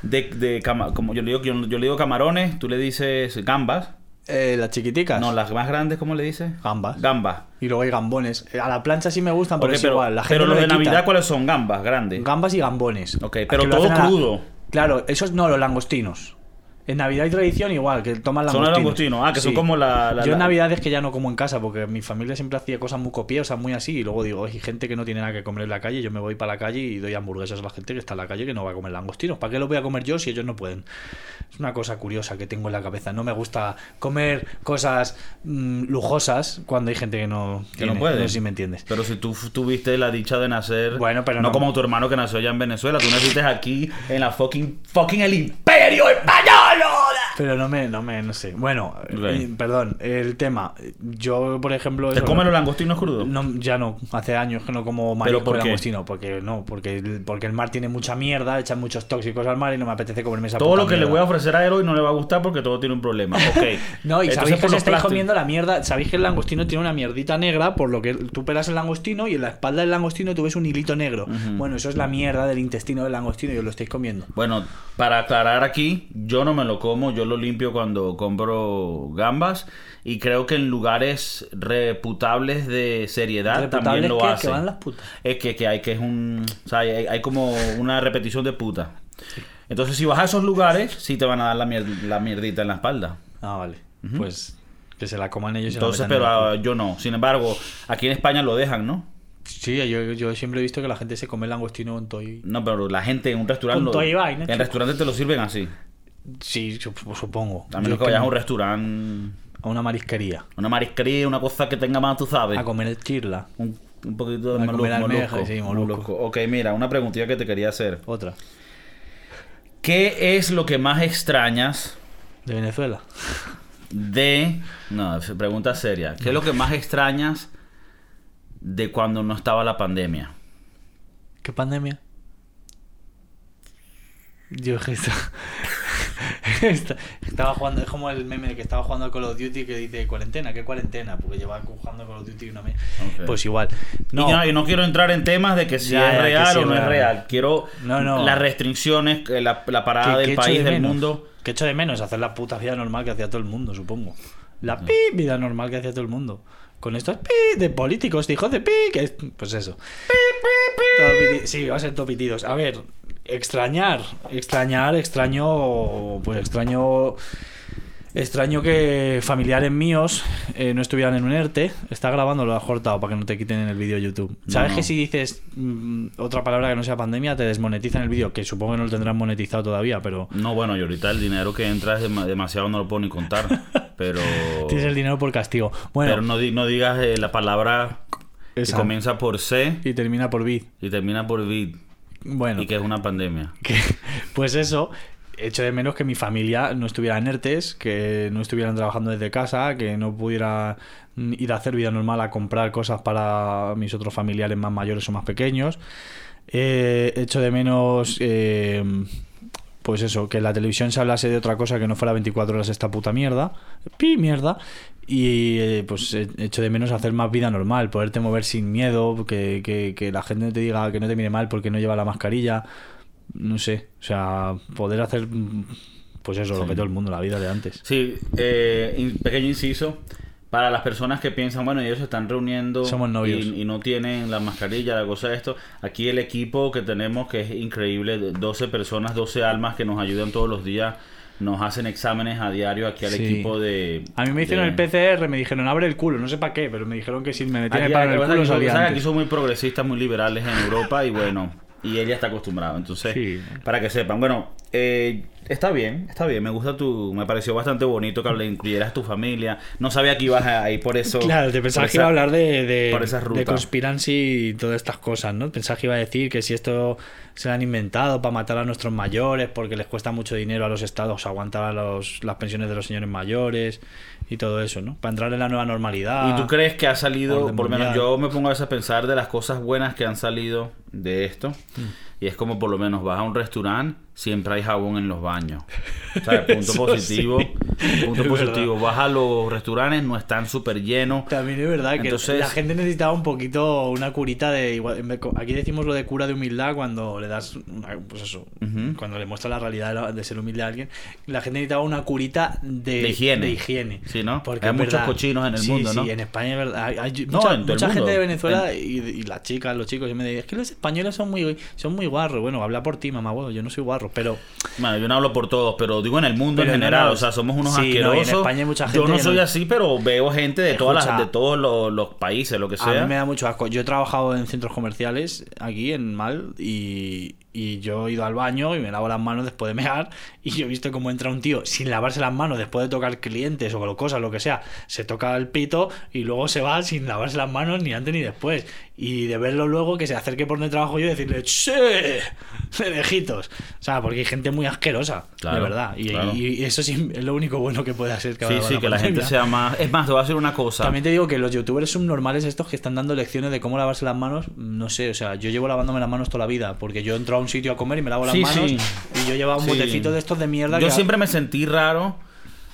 de, de cama- como yo le digo, yo, yo le digo camarones, tú le dices gambas. Eh, las chiquiticas. No, las más grandes, ¿cómo le dices? Gambas. Gambas. Y luego hay gambones. A la plancha sí me gustan, pero es pero, igual. La gente pero lo los de. Navidad, ¿cuáles son? Gambas, grandes. Gambas y gambones. Ok, pero todo la- crudo. Claro, esos no, los langostinos. En Navidad hay tradición igual, que toman Son langostinos. los langostinos. Ah, que son como la- la- Yo en la- Navidad es que ya no como en casa, porque mi familia siempre hacía cosas muy copiosas, muy así, y luego digo, hay gente que no tiene nada que comer en la calle, yo me voy para la calle y doy hamburguesas a la gente que está en la calle que no va a comer langostinos. ¿Para qué los voy a comer yo si ellos no pueden? Es una cosa curiosa que tengo en la cabeza. No me gusta comer cosas mm, lujosas cuando hay gente que no, Que tiene. no puede. sé si me entiendes. Pero si tú tuviste la dicha de nacer. Bueno, pero no, no. como tu hermano que nació allá en Venezuela. Tú naciste aquí en la fucking. fucking el imperio español. Hello! Pero no me, no me, no sé. Bueno, eh, perdón, el tema. Yo, por ejemplo. ¿Te comen los langostinos crudos? No, ya no, hace años que no como marisco por langostino, porque no, porque el, porque el mar tiene mucha mierda, echan muchos tóxicos al mar y no me apetece comerme esa Todo puta lo que le voy a ofrecer a él hoy no le va a gustar porque todo tiene un problema. Ok. No, y Entonces, sabéis que los estáis comiendo la mierda. Sabéis que el langostino tiene una mierdita negra, por lo que tú pelas el langostino y en la espalda del langostino tú ves un hilito negro. Bueno, eso es la mierda del intestino del langostino y os lo estáis comiendo. Bueno, para aclarar aquí, yo no me lo como, yo lo limpio cuando compro gambas y creo que en lugares reputables de seriedad también lo que- que hacen. van las putas. Es que, que hay que es un, o sea, hay, hay como una repetición de puta. Entonces, si vas a esos lugares, sí te van a dar la, mier- la mierdita en la espalda. Ah, vale. Pues Que se la coman ellos y la Entonces, en pero el ah, culo. yo no. Sin embargo, aquí en España lo dejan, ¿no? Sí, yo, yo siempre he visto que la gente se come el langostino con todo y... No, pero la gente en un restaurante. Con lo- vaina, en chico. restaurantes te lo sirven así. Sí, sup- supongo. Menos Yo que es vayas a un restaurante. a una marisquería. Una marisquería, una cosa que tenga más, tú sabes. A comer el chirla. Un, un poquito de A molu- comer almeja, molusco, sí, molusco. Ok, mira, una preguntilla que te quería hacer. Otra. ¿Qué es lo que más extrañas De Venezuela. de... No, es pregunta seria. ¿Qué es lo que más extrañas de cuando no estaba la pandemia? ¿Qué pandemia? Está- está- estaba jugando, es como el meme que estaba jugando Call of Duty que dice cuarentena, ¿qué cuarentena? Porque llevaba jugando Call of Duty una mes. Ok. Pues igual. No. No, Y, no, no quiero entrar en temas de que si Ya, es que real sí o no es real. Quiero No, no. las restricciones, que la, la parada ¿qué- del país, de del menos? mundo. ¿Qué echo de menos? Hacer la puta vida normal que hacía todo el mundo, supongo. La pi vida normal que hacía todo el mundo. Con estos pi de políticos, de hijos de pi, que es, pues eso. Todo piti- Sí, va a ser todo pitidos. A ver, extrañar, extrañar, extraño, pues extraño, extraño que familiares míos eh, no estuvieran en un ERTE. Está grabando, lo has cortado para que no te quiten en el vídeo YouTube. No, ¿Sabes no. que si dices mm, otra palabra que no sea pandemia, te desmonetizan el vídeo? Que supongo que no lo tendrán monetizado todavía, pero No, bueno, y ahorita el dinero que entra es dema- demasiado, no lo puedo ni contar. Pero... tienes el dinero por castigo. Bueno, Pero no, no digas eh, la palabra que comienza por C y termina por bit. y termina por vid Bueno, y que es una pandemia. que- pues eso, echo de menos que mi familia no estuviera en ERTES, que no estuvieran trabajando desde casa, que no pudiera ir a hacer vida normal a comprar cosas para mis otros familiares más mayores o más pequeños. Eh, echo de menos, eh, pues eso, que en la televisión se hablase de otra cosa que no fuera 24 horas esta puta mierda. Pi, mierda. Y eh, pues eh, echo de menos hacer más vida normal, poderte mover sin miedo, que, que, que la gente no te diga que no te mire mal porque no lleva la mascarilla. No sé, o sea, poder hacer, mm, pues eso, lo que todo el mundo, la vida de antes. Sí, eh, pequeño inciso. Para las personas que piensan, bueno, ellos se están reuniendo Somos novios. Y, y no tienen la mascarilla, la cosa de esto. Aquí el equipo que tenemos, que es increíble, de 12 personas, 12 almas que nos ayudan todos los días, nos hacen exámenes a diario aquí al Sí. equipo de... A mí me hicieron de- el PCR, me dijeron abre el culo, no sé para qué, pero me dijeron que si me metían el palo en aquí- el culo aquí son muy progresistas, muy liberales en Europa y bueno, y ella está acostumbrada. Entonces, Sí. para que sepan, bueno, eh, está bien, está bien, me gusta tu, me pareció bastante bonito que le incluyeras tu familia. No sabía que ibas a ir por eso. Claro, te pensabas que iba a hablar de, de, por esa ruta. de conspiracy y todas estas cosas, ¿no? Pensabas que iba a decir que si esto se lo han inventado para matar a nuestros mayores porque les cuesta mucho dinero a los estados aguantar a los, las pensiones de los señores mayores y todo eso, ¿no? Para entrar en la nueva normalidad. ¿Y tú crees que ha salido, por lo menos yo me pongo a veces a pensar de las cosas buenas que han salido de esto? Mm. Y es como por lo menos vas a un restaurante, siempre hay jabón en los baños. ¿Sabes? Punto positivo. sí. Punto Es positivo. verdad. Vas a los restaurantes, no están súper llenos. También es verdad que la gente necesitaba un poquito una curita de Aquí decimos lo de cura de humildad cuando le das, pues eso, cuando le muestras la realidad de, ser humilde a alguien. La gente necesitaba una curita de, De higiene. de higiene. Sí, ¿no? Porque Hay muchos verdad- cochinos en el sí, mundo, ¿no? Sí, en España es verdad. Hay, hay No, mucha, gente de Venezuela y, y las chicas, los chicos, y me dicen, es que los españoles son muy, son muy guarros. Bueno, habla por ti, mamá, bueno, yo no soy guarro, pero Bueno, yo no hablo por todos, pero digo en el mundo Pero en general. no, o sea, somos unos sí, no, y en asquerosos. España hay mucha yo no soy no- así, pero veo gente de, todas las, de todos los, los países, lo que A sea. mí me da mucho asco. Yo he trabajado en centros comerciales aquí en Mal y, y yo he ido al baño y me lavo las manos después de mear y yo he visto cómo entra un tío sin lavarse las manos después de tocar clientes o cosas, lo que sea. Se toca el pito y luego se va sin lavarse las manos ni antes ni después. Y de verlo luego que se acerque por donde trabajo yo y decirle ¡Sí! De lejitos. O sea, porque hay gente muy asquerosa, Claro, de verdad. Y, claro. y eso sí es lo único bueno que puede hacer que Sí, sí, con que la gente sea más. Es más, te voy a decir una cosa. También te digo que los youtubers subnormales estos que están dando lecciones de cómo lavarse las manos, no sé, o sea, yo llevo lavándome las manos toda la vida, porque yo entro a un sitio a comer y me lavo las Sí, manos sí. y yo llevaba un Sí. botecito de estos de mierda Yo que siempre me sentí raro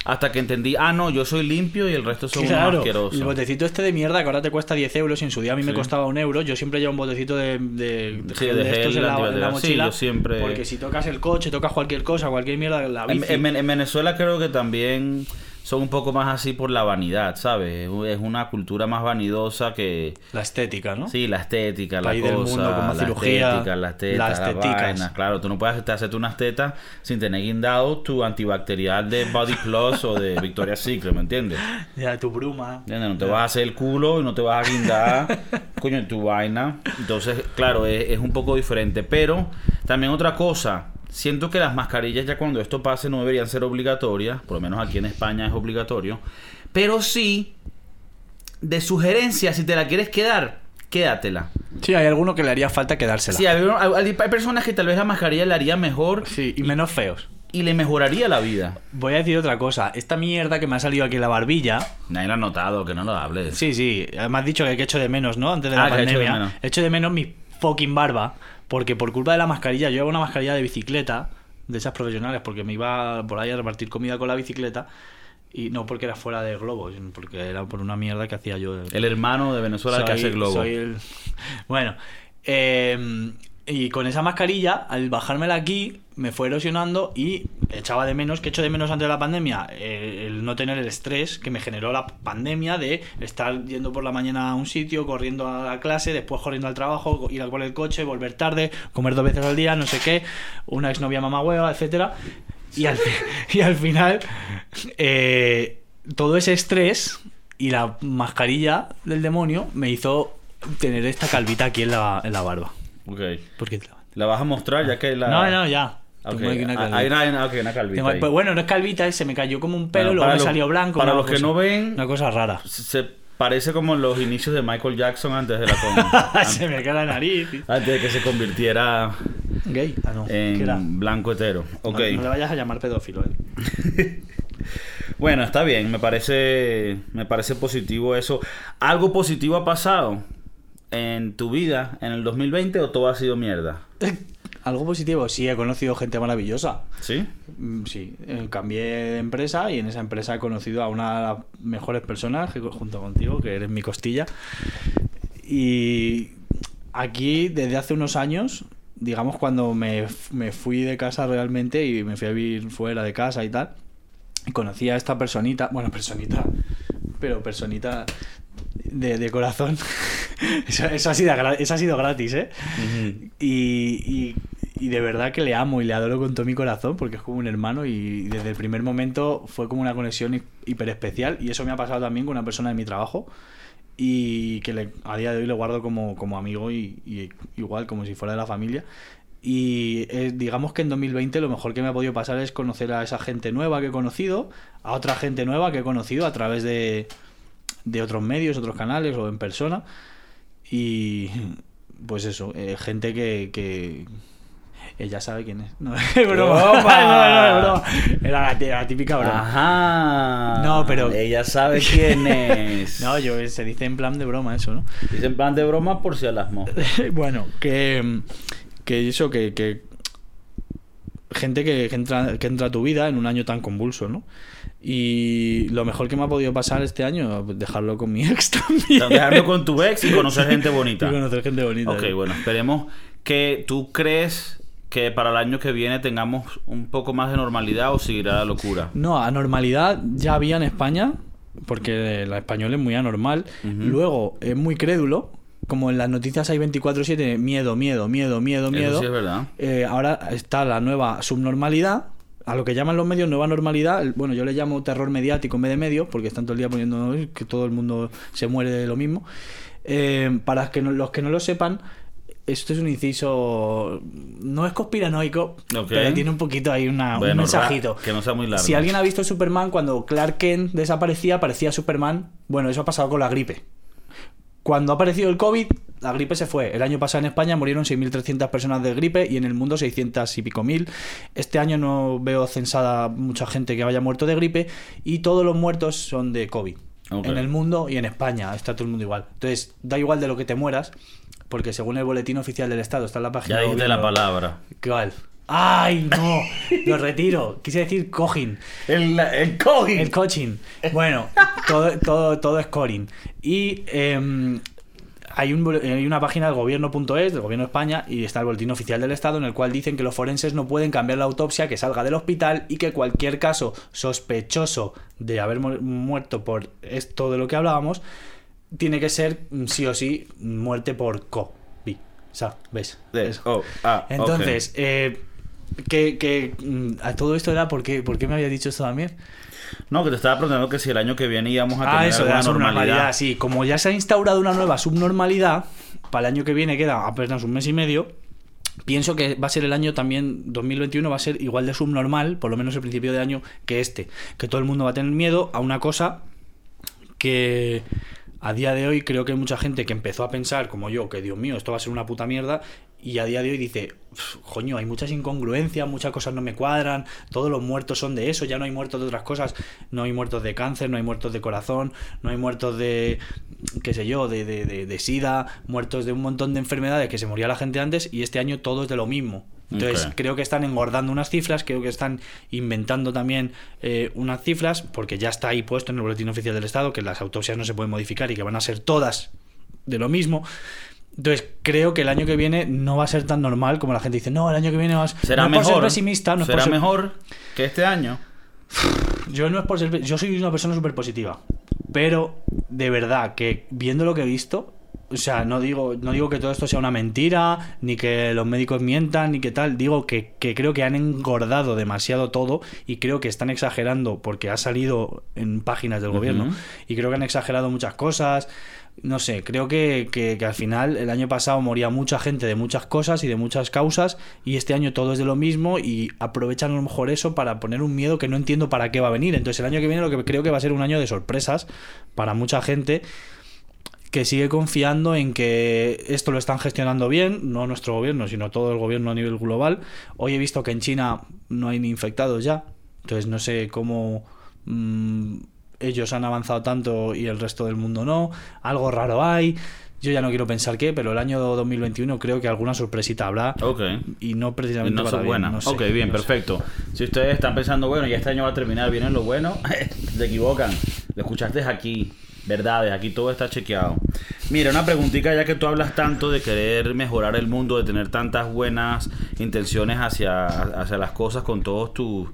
hasta que entendí, ah, no, yo soy limpio y el resto son Claro, asquerosos. el botecito este de mierda que ahora te cuesta 10 euros y en su día a mí me costaba un euro. Yo siempre llevo un botecito de, de, de Sí, de estos gel en la, en la antibacterial. Sí, mochila. yo siempre- Porque si tocas el coche, tocas cualquier cosa, cualquier mierda, la En, bici. en- en Venezuela creo que también son un poco más así por la vanidad, ¿sabes? Es una cultura más vanidosa que... La estética, ¿no? Sí, la estética, la País del cosa, mundo con más la cirugía, estética, la estética, las la teticas. Claro, tú no puedes hacerte- hacerte unas tetas sin tener guindado tu antibacterial de Body Plus o de Victoria's Secret, ¿me entiendes? Ya, tu bruma. ¿Entiendes? No te vas a hacer el culo y no te vas a guindar, coño, en tu vaina. Entonces, claro, es, es un poco diferente. Pero también otra cosa, siento que las mascarillas ya cuando esto pase no deberían ser obligatorias, por lo menos aquí en España es obligatorio. Pero sí, de sugerencia, si te la quieres quedar, quédatela. Sí, hay alguno que le haría falta quedársela. Sí, hay, hay- hay personas que tal vez la mascarilla le haría mejor Sí, y menos feos. y le mejoraría la vida. Voy a decir otra cosa. Esta mierda que me ha salido aquí en la barbilla. Nadie lo ha notado, que no lo hables. Sí, sí. Me has dicho que he hecho de menos, ¿no? Antes de Ah, la que he hecho de pandemia. menos. He hecho de menos mi fucking barba. Porque por culpa de la mascarilla, yo llevo una mascarilla de bicicleta, de esas profesionales, porque me iba por ahí a repartir comida con la bicicleta. Y no porque era fuera de globo, sino porque era por una mierda que hacía yo. El hermano de Venezuela que Soy- hace globo. soy el- Bueno, eh, y con esa mascarilla, al bajármela aquí, me fue erosionando y echaba de menos, que echo de menos antes de la pandemia, Eh, el no tener el estrés que me generó la pandemia de estar yendo por la mañana a un sitio, corriendo a la clase, después corriendo al trabajo, ir a por el coche, volver tarde, comer dos veces al día, no sé qué, una exnovia mamá hueva, etcétera. Y al, y al final, eh, todo ese estrés y la mascarilla del demonio me hizo tener esta calvita aquí en la, en la barba. Ok. ¿Por qué te la- vas a mostrar ya que la... No, no, ya. Ok, Tengo aquí una ah, calvita. Hay una, ok, una calvita Tengo- ahí. pues bueno, no es calvita, se me cayó como un pelo, Bueno, luego me salió blanco. para los que no ven- Una cosa rara. Se parece como los inicios de Michael Jackson antes de la con- se me cae la nariz. antes de que se convirtiera Gay. Ah, no. ¿Qué era? en blanco hetero. Ok. No, no le vayas a llamar pedófilo, eh. Bueno, está bien, me parece me parece positivo eso. ¿Algo positivo ha pasado en tu vida en el 2020 o todo ha sido mierda? Algo positivo, sí, he conocido gente maravillosa. ¿Sí? Mm, Sí, eh, cambié de empresa y en esa empresa he conocido a una de las mejores personas junto contigo, que eres mi costilla. Y aquí, desde hace unos años, digamos cuando me, me fui de casa realmente y me fui a vivir fuera de casa y tal, conocí a esta personita, bueno, personita, pero personita de, de corazón. eso, eso ha sido, eso ha sido gratis, ¿eh? Y, y- y de verdad que le amo y le adoro con todo mi corazón porque es como un hermano y desde el primer momento fue como una conexión hi- hiper especial y eso me ha pasado también con una persona de mi trabajo y que le- a día de hoy le guardo como, como amigo y, y igual como si fuera de la familia. Y eh, digamos que en 2020 lo mejor que me ha podido pasar es conocer a esa gente nueva que he conocido, a otra gente nueva que he conocido a través de, de otros medios, otros canales o en persona. Y pues eso, eh, gente que, que ella sabe quién es. No, es broma. ¡Opa! No, no, es broma. Era la, tí- la típica broma. Ajá. No, pero- Ella sabe quién es. No, yo se dice en plan de broma eso, ¿no? Dice en plan de broma por si a las moscas. bueno, que, que eso, que, que gente que, que entra, que entra a tu vida en un año tan convulso, ¿no? Y lo mejor que me ha podido pasar este año, dejarlo con mi ex también. Dejarlo con tu ex y conocer gente bonita. Y conocer gente bonita. Ok, ¿no? bueno, esperemos que tú crees que para el año que viene tengamos un poco más de normalidad o seguirá la locura. No, anormalidad ya había en España, porque la español es muy anormal. Luego es muy crédulo, como en las noticias hay 24-7, miedo, miedo, miedo, miedo, miedo. Sí es verdad. Eh, ahora está la nueva subnormalidad, a lo que llaman los medios nueva normalidad. Bueno, yo le llamo terror mediático en vez de medio, porque están todo el día poniendo "Uy, que todo el mundo se muere de lo mismo. Eh, para que no- los que no lo sepan, esto es un inciso. No es conspiranoico, pero tiene un poquito ahí una- Bueno, un mensajito. que no sea muy largo. Si alguien ha visto Superman, cuando Clark Kent desaparecía, aparecía Superman. Bueno, eso ha pasado con la gripe. Cuando ha aparecido el COVID, la gripe se fue. El año pasado en España murieron 6.300 personas de gripe y en el mundo 600 y pico mil. Este año no veo censada mucha gente que haya muerto de gripe y todos los muertos son de COVID. Ok. En el mundo y en España está todo el mundo igual. Entonces, da igual de lo que te mueras, porque según el boletín oficial del Estado, está en la página Ya de dijiste la palabra. ¿Cuál? ¡Ay, no! Lo retiro. Quise decir cojín. El, el cojín. El coaching. Bueno, todo, todo, todo es coaching. Y em, hay, un, bol- hay una página del gobierno.es, del gobierno de España, y está el boletín oficial del Estado, en el cual dicen que los forenses no pueden cambiar la autopsia que salga del hospital y que cualquier caso sospechoso de haber mu- muerto por esto de lo que hablábamos, tiene que ser mm, sí o sí muerte por COVID. O sea, ¿ves? Oh, ah. Entonces, eh, que, que, mm, a todo esto era porque, ¿por qué me había dicho esto también? No, que te estaba preguntando que si el año que viene íbamos a tener Ah, eso alguna normalidad. Sí, como ya se ha instaurado una nueva subnormalidad, para el año que viene queda apenas un mes y medio. Pienso que va a ser el año también, 2021, va a ser igual de subnormal, por lo menos el principio de año, que este. Que todo el mundo va a tener miedo a una cosa que a día de hoy creo que hay mucha gente que empezó a pensar, como yo, que Dios mío, esto va a ser una puta mierda, y a día de hoy dice, "Uf, coño, hay muchas incongruencias, muchas cosas no me cuadran, todos los muertos son de eso, ya no hay muertos de otras cosas, no hay muertos de cáncer, no hay muertos de corazón, no hay muertos de, qué sé yo, de, de, de- de sida, muertos de un montón de enfermedades que se moría la gente antes, y este año todo es de lo mismo. Entonces, creo que están engordando unas cifras, creo que están inventando también eh, unas cifras, porque ya está ahí puesto en el boletín oficial del Estado que las autopsias no se pueden modificar y que van a ser todas de lo mismo. Entonces, creo que el año que viene no va a ser tan normal como la gente dice, no, el año que viene va a ser... ¿Será no es por mejor? ser pesimista, no es ¿Será por ser- mejor que este año? Yo no es por ser... Yo soy una persona súper positiva. Pero, de verdad, que viendo lo que he visto... O sea, no digo, no digo que todo esto sea una mentira, ni que los médicos mientan, ni que tal. Digo que, que creo que han engordado demasiado todo y creo que están exagerando porque ha salido en páginas del gobierno. Ujú. Y creo que han exagerado muchas cosas. No sé, creo que, que- al final el año pasado moría mucha gente de muchas cosas y de muchas causas y este año todo es de lo mismo y aprovechan a lo mejor eso para poner un miedo que no entiendo para qué va a venir. Entonces el año que viene lo que creo que va a ser un año de sorpresas para mucha gente que sigue confiando en que esto lo están gestionando bien, no nuestro gobierno, sino todo el gobierno a nivel global. Hoy he visto que en China no hay ni infectados ya, entonces no sé cómo mm, ellos han avanzado tanto y el resto del mundo no. Algo raro hay. Yo ya no quiero pensar qué, pero el año 2021 creo que alguna sorpresita habrá. Ok. Y no precisamente no para son bien, buenas. no sé, ok, bien, no sé. perfecto. Si ustedes están pensando, bueno, ya este año va a terminar, vienen lo bueno, se equivocan. Lo escuchaste aquí. Verdades, aquí todo está chequeado. Mira, una preguntita ya que tú hablas tanto de querer mejorar el mundo, de tener tantas buenas intenciones hacia, hacia las cosas con todos tus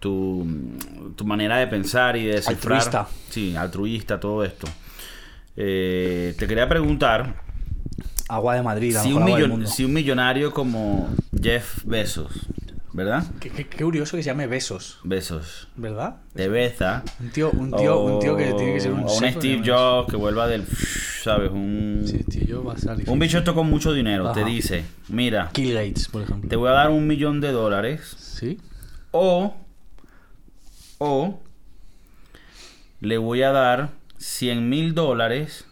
tu, tu manera de pensar y de descifrar. Altruista. Sí, altruista, todo esto. Eh, te quería preguntar Agua de Madrid, si un, agua del millon- mundo. si un millonario como Jeff Bezos, ¿verdad? Qué, qué- qué curioso que se llame Besos, Besos. ¿verdad? De Beza. Un tío, un tío, un tío que tiene que ser un o un Steve. Jobs que vuelva del. ¿Sabes? Un. Sí, tío, yo va a salir. Un bicho esto con mucho dinero. Te dice: Mira, Kill Gates, por ejemplo. te voy a dar un millón de dólares. Sí. O. O. Le voy a dar 100 mil dólares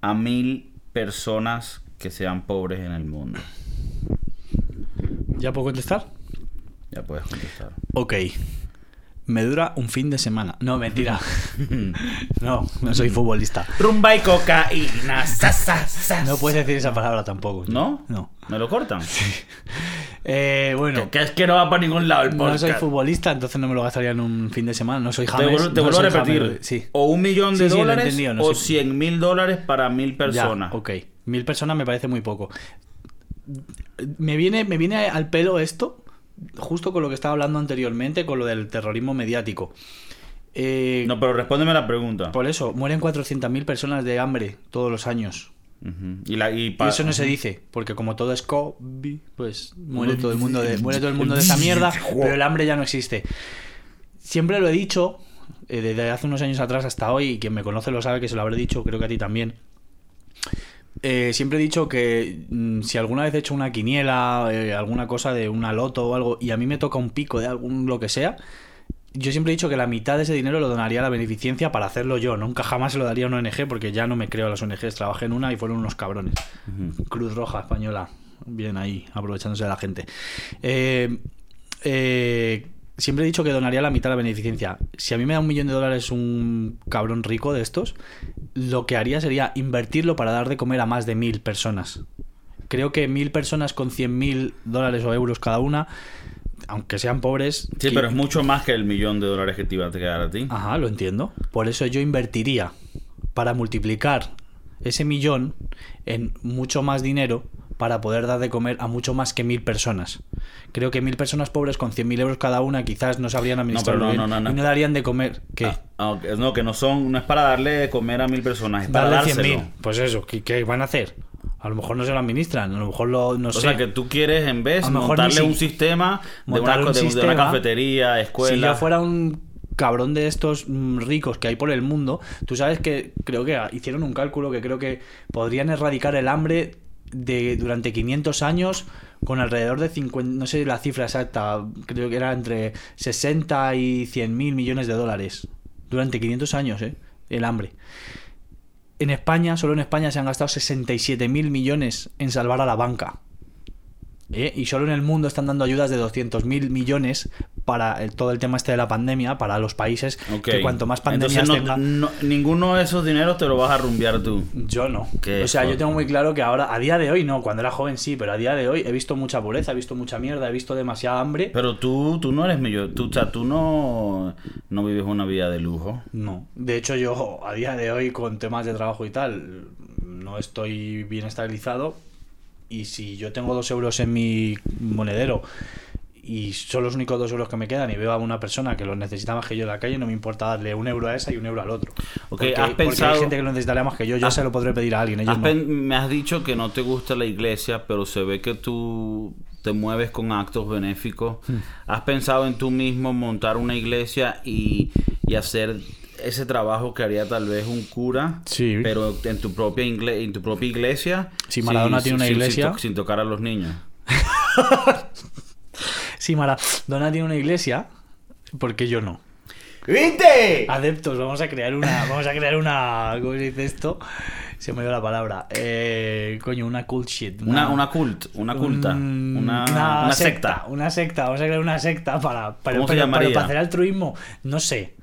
a mil personas que sean pobres en el mundo. ¿Ya puedo contestar? Ya puedes contestar. Ok. Me dura un fin de semana. No, mentira. no, no soy futbolista. Rumba y cocaína. sa, sa, sa. No puedes decir esa palabra tampoco. tío. ¿No? No. ¿Me lo cortan? Eh, bueno, Que, es que no va para ningún lado el no podcast. soy futbolista, entonces no me lo gastaría en un fin de semana. No soy Te James. vuelvo, te no vuelvo a repetir. James, sí. O un millón de Sí, sí, dólares no o. 100 mil dólares para mil personas. Ya, ok. Mil personas me parece muy poco. Me viene, me viene al pelo esto, justo con lo que estaba hablando anteriormente, con lo del terrorismo mediático. Eh, No, pero respóndeme la pregunta. Por eso, mueren 400.000 personas de hambre todos los años. Y, la, y, Y pa- eso no se dice, porque como todo es COVID, pues muere todo el mundo de, muere todo el mundo de esa mierda, pero el hambre ya no existe. Siempre lo he dicho, eh, desde hace unos años atrás hasta hoy, y quien me conoce lo sabe que se lo habré dicho, creo que a ti también. Eh, siempre he dicho que mm, si alguna vez he hecho una quiniela, eh, alguna cosa de una loto o algo, y a mí me toca un pico de algún lo que sea, yo siempre he dicho que la mitad de ese dinero lo donaría a la beneficencia para hacerlo yo. Nunca jamás se lo daría a una ONG porque ya no me creo a las ONGs. Trabajé en una y fueron unos cabrones. Cruz Roja Española. Bien ahí, aprovechándose de la gente. Eh, eh, siempre he dicho que donaría la mitad a la beneficencia. Si a mí me da un millón de dólares un cabrón rico de estos, lo que haría sería invertirlo para dar de comer a más de mil personas. Creo que mil personas con cien mil dólares o euros cada una, aunque sean pobres... Sí, que- pero es mucho más que el millón de dólares que te iba a quedar a ti. Ajá, lo entiendo. Por eso yo invertiría para multiplicar ese millón en mucho más dinero para poder dar de comer a mucho más que mil personas. Creo que mil personas pobres con 100.000 euros cada una quizás no sabrían administrar pero no, bien no, no, no. y no darían de comer. ¿Qué? Ah, ah. No, que no son, no es para darle de comer a mil personas, es para Darle dárselo. 100.000. Pues eso, ¿qué, qué van a hacer? A lo mejor no se lo administran, a lo mejor lo, no O sé. sea, que tú quieres en vez A mejor montarle un si- sistema de una, montar un co- de- una sistema. cafetería, escuela. Si yo fuera un cabrón de estos mm, ricos que hay por el mundo, tú sabes que creo que hicieron un cálculo que creo que podrían erradicar el hambre de durante 500 años con alrededor de 50, no sé la cifra exacta, creo que era entre 60 y 100 mil millones de dólares. Durante 500 años, ¿eh? El hambre. En España, solo en España se han gastado 67 mil millones en salvar a la banca. ¿Eh? Y solo en el mundo están dando ayudas de 200 mil millones para el- todo el tema este de la pandemia, para los países que cuanto más pandemias no- tenga... no- ninguno de esos dineros te lo vas a rumbear tú. Yo no. O sea, yo tengo muy claro que ahora, a día de hoy no, cuando era joven sí, pero a día de hoy he visto mucha pobreza, he visto mucha mierda, he visto demasiada hambre. Pero tú, tú no eres millonario. Tú, o sea, tú no, no vives una vida de lujo. No. De hecho, yo a día de hoy, con temas de trabajo y tal, no estoy bien estabilizado. Y si yo tengo dos euros en mi monedero y son los únicos dos euros que me quedan y veo a una persona que los necesita más que yo en la calle, no me importa darle un euro a esa y un euro al otro. Porque, has porque pensado- hay gente que lo necesitaría más que yo, yo has- se lo podré pedir a alguien. Ellos Has no. pen- me has dicho que no te gusta la iglesia, pero se ve que tú te mueves con actos benéficos. Hmm. ¿Has pensado en tú mismo montar una iglesia y, y hacer ese trabajo que haría tal vez un cura, Sí. pero en tu propia, ingle- en tu propia iglesia? Si Maradona tiene una sin- sin iglesia. to- sin tocar a los niños. Si Maradona tiene una iglesia, ¿por qué yo no? ¿Viste? Adeptos, vamos a crear una. Vamos a crear una. ¿Cómo se dice esto? Se me dio la palabra. Eh, coño, una cult shit. Una, una cult, una culta, un- una, una secta. Una secta, vamos a crear una secta para. para ¿Cómo se pero- llamaría? pero para hacer altruismo, no sé.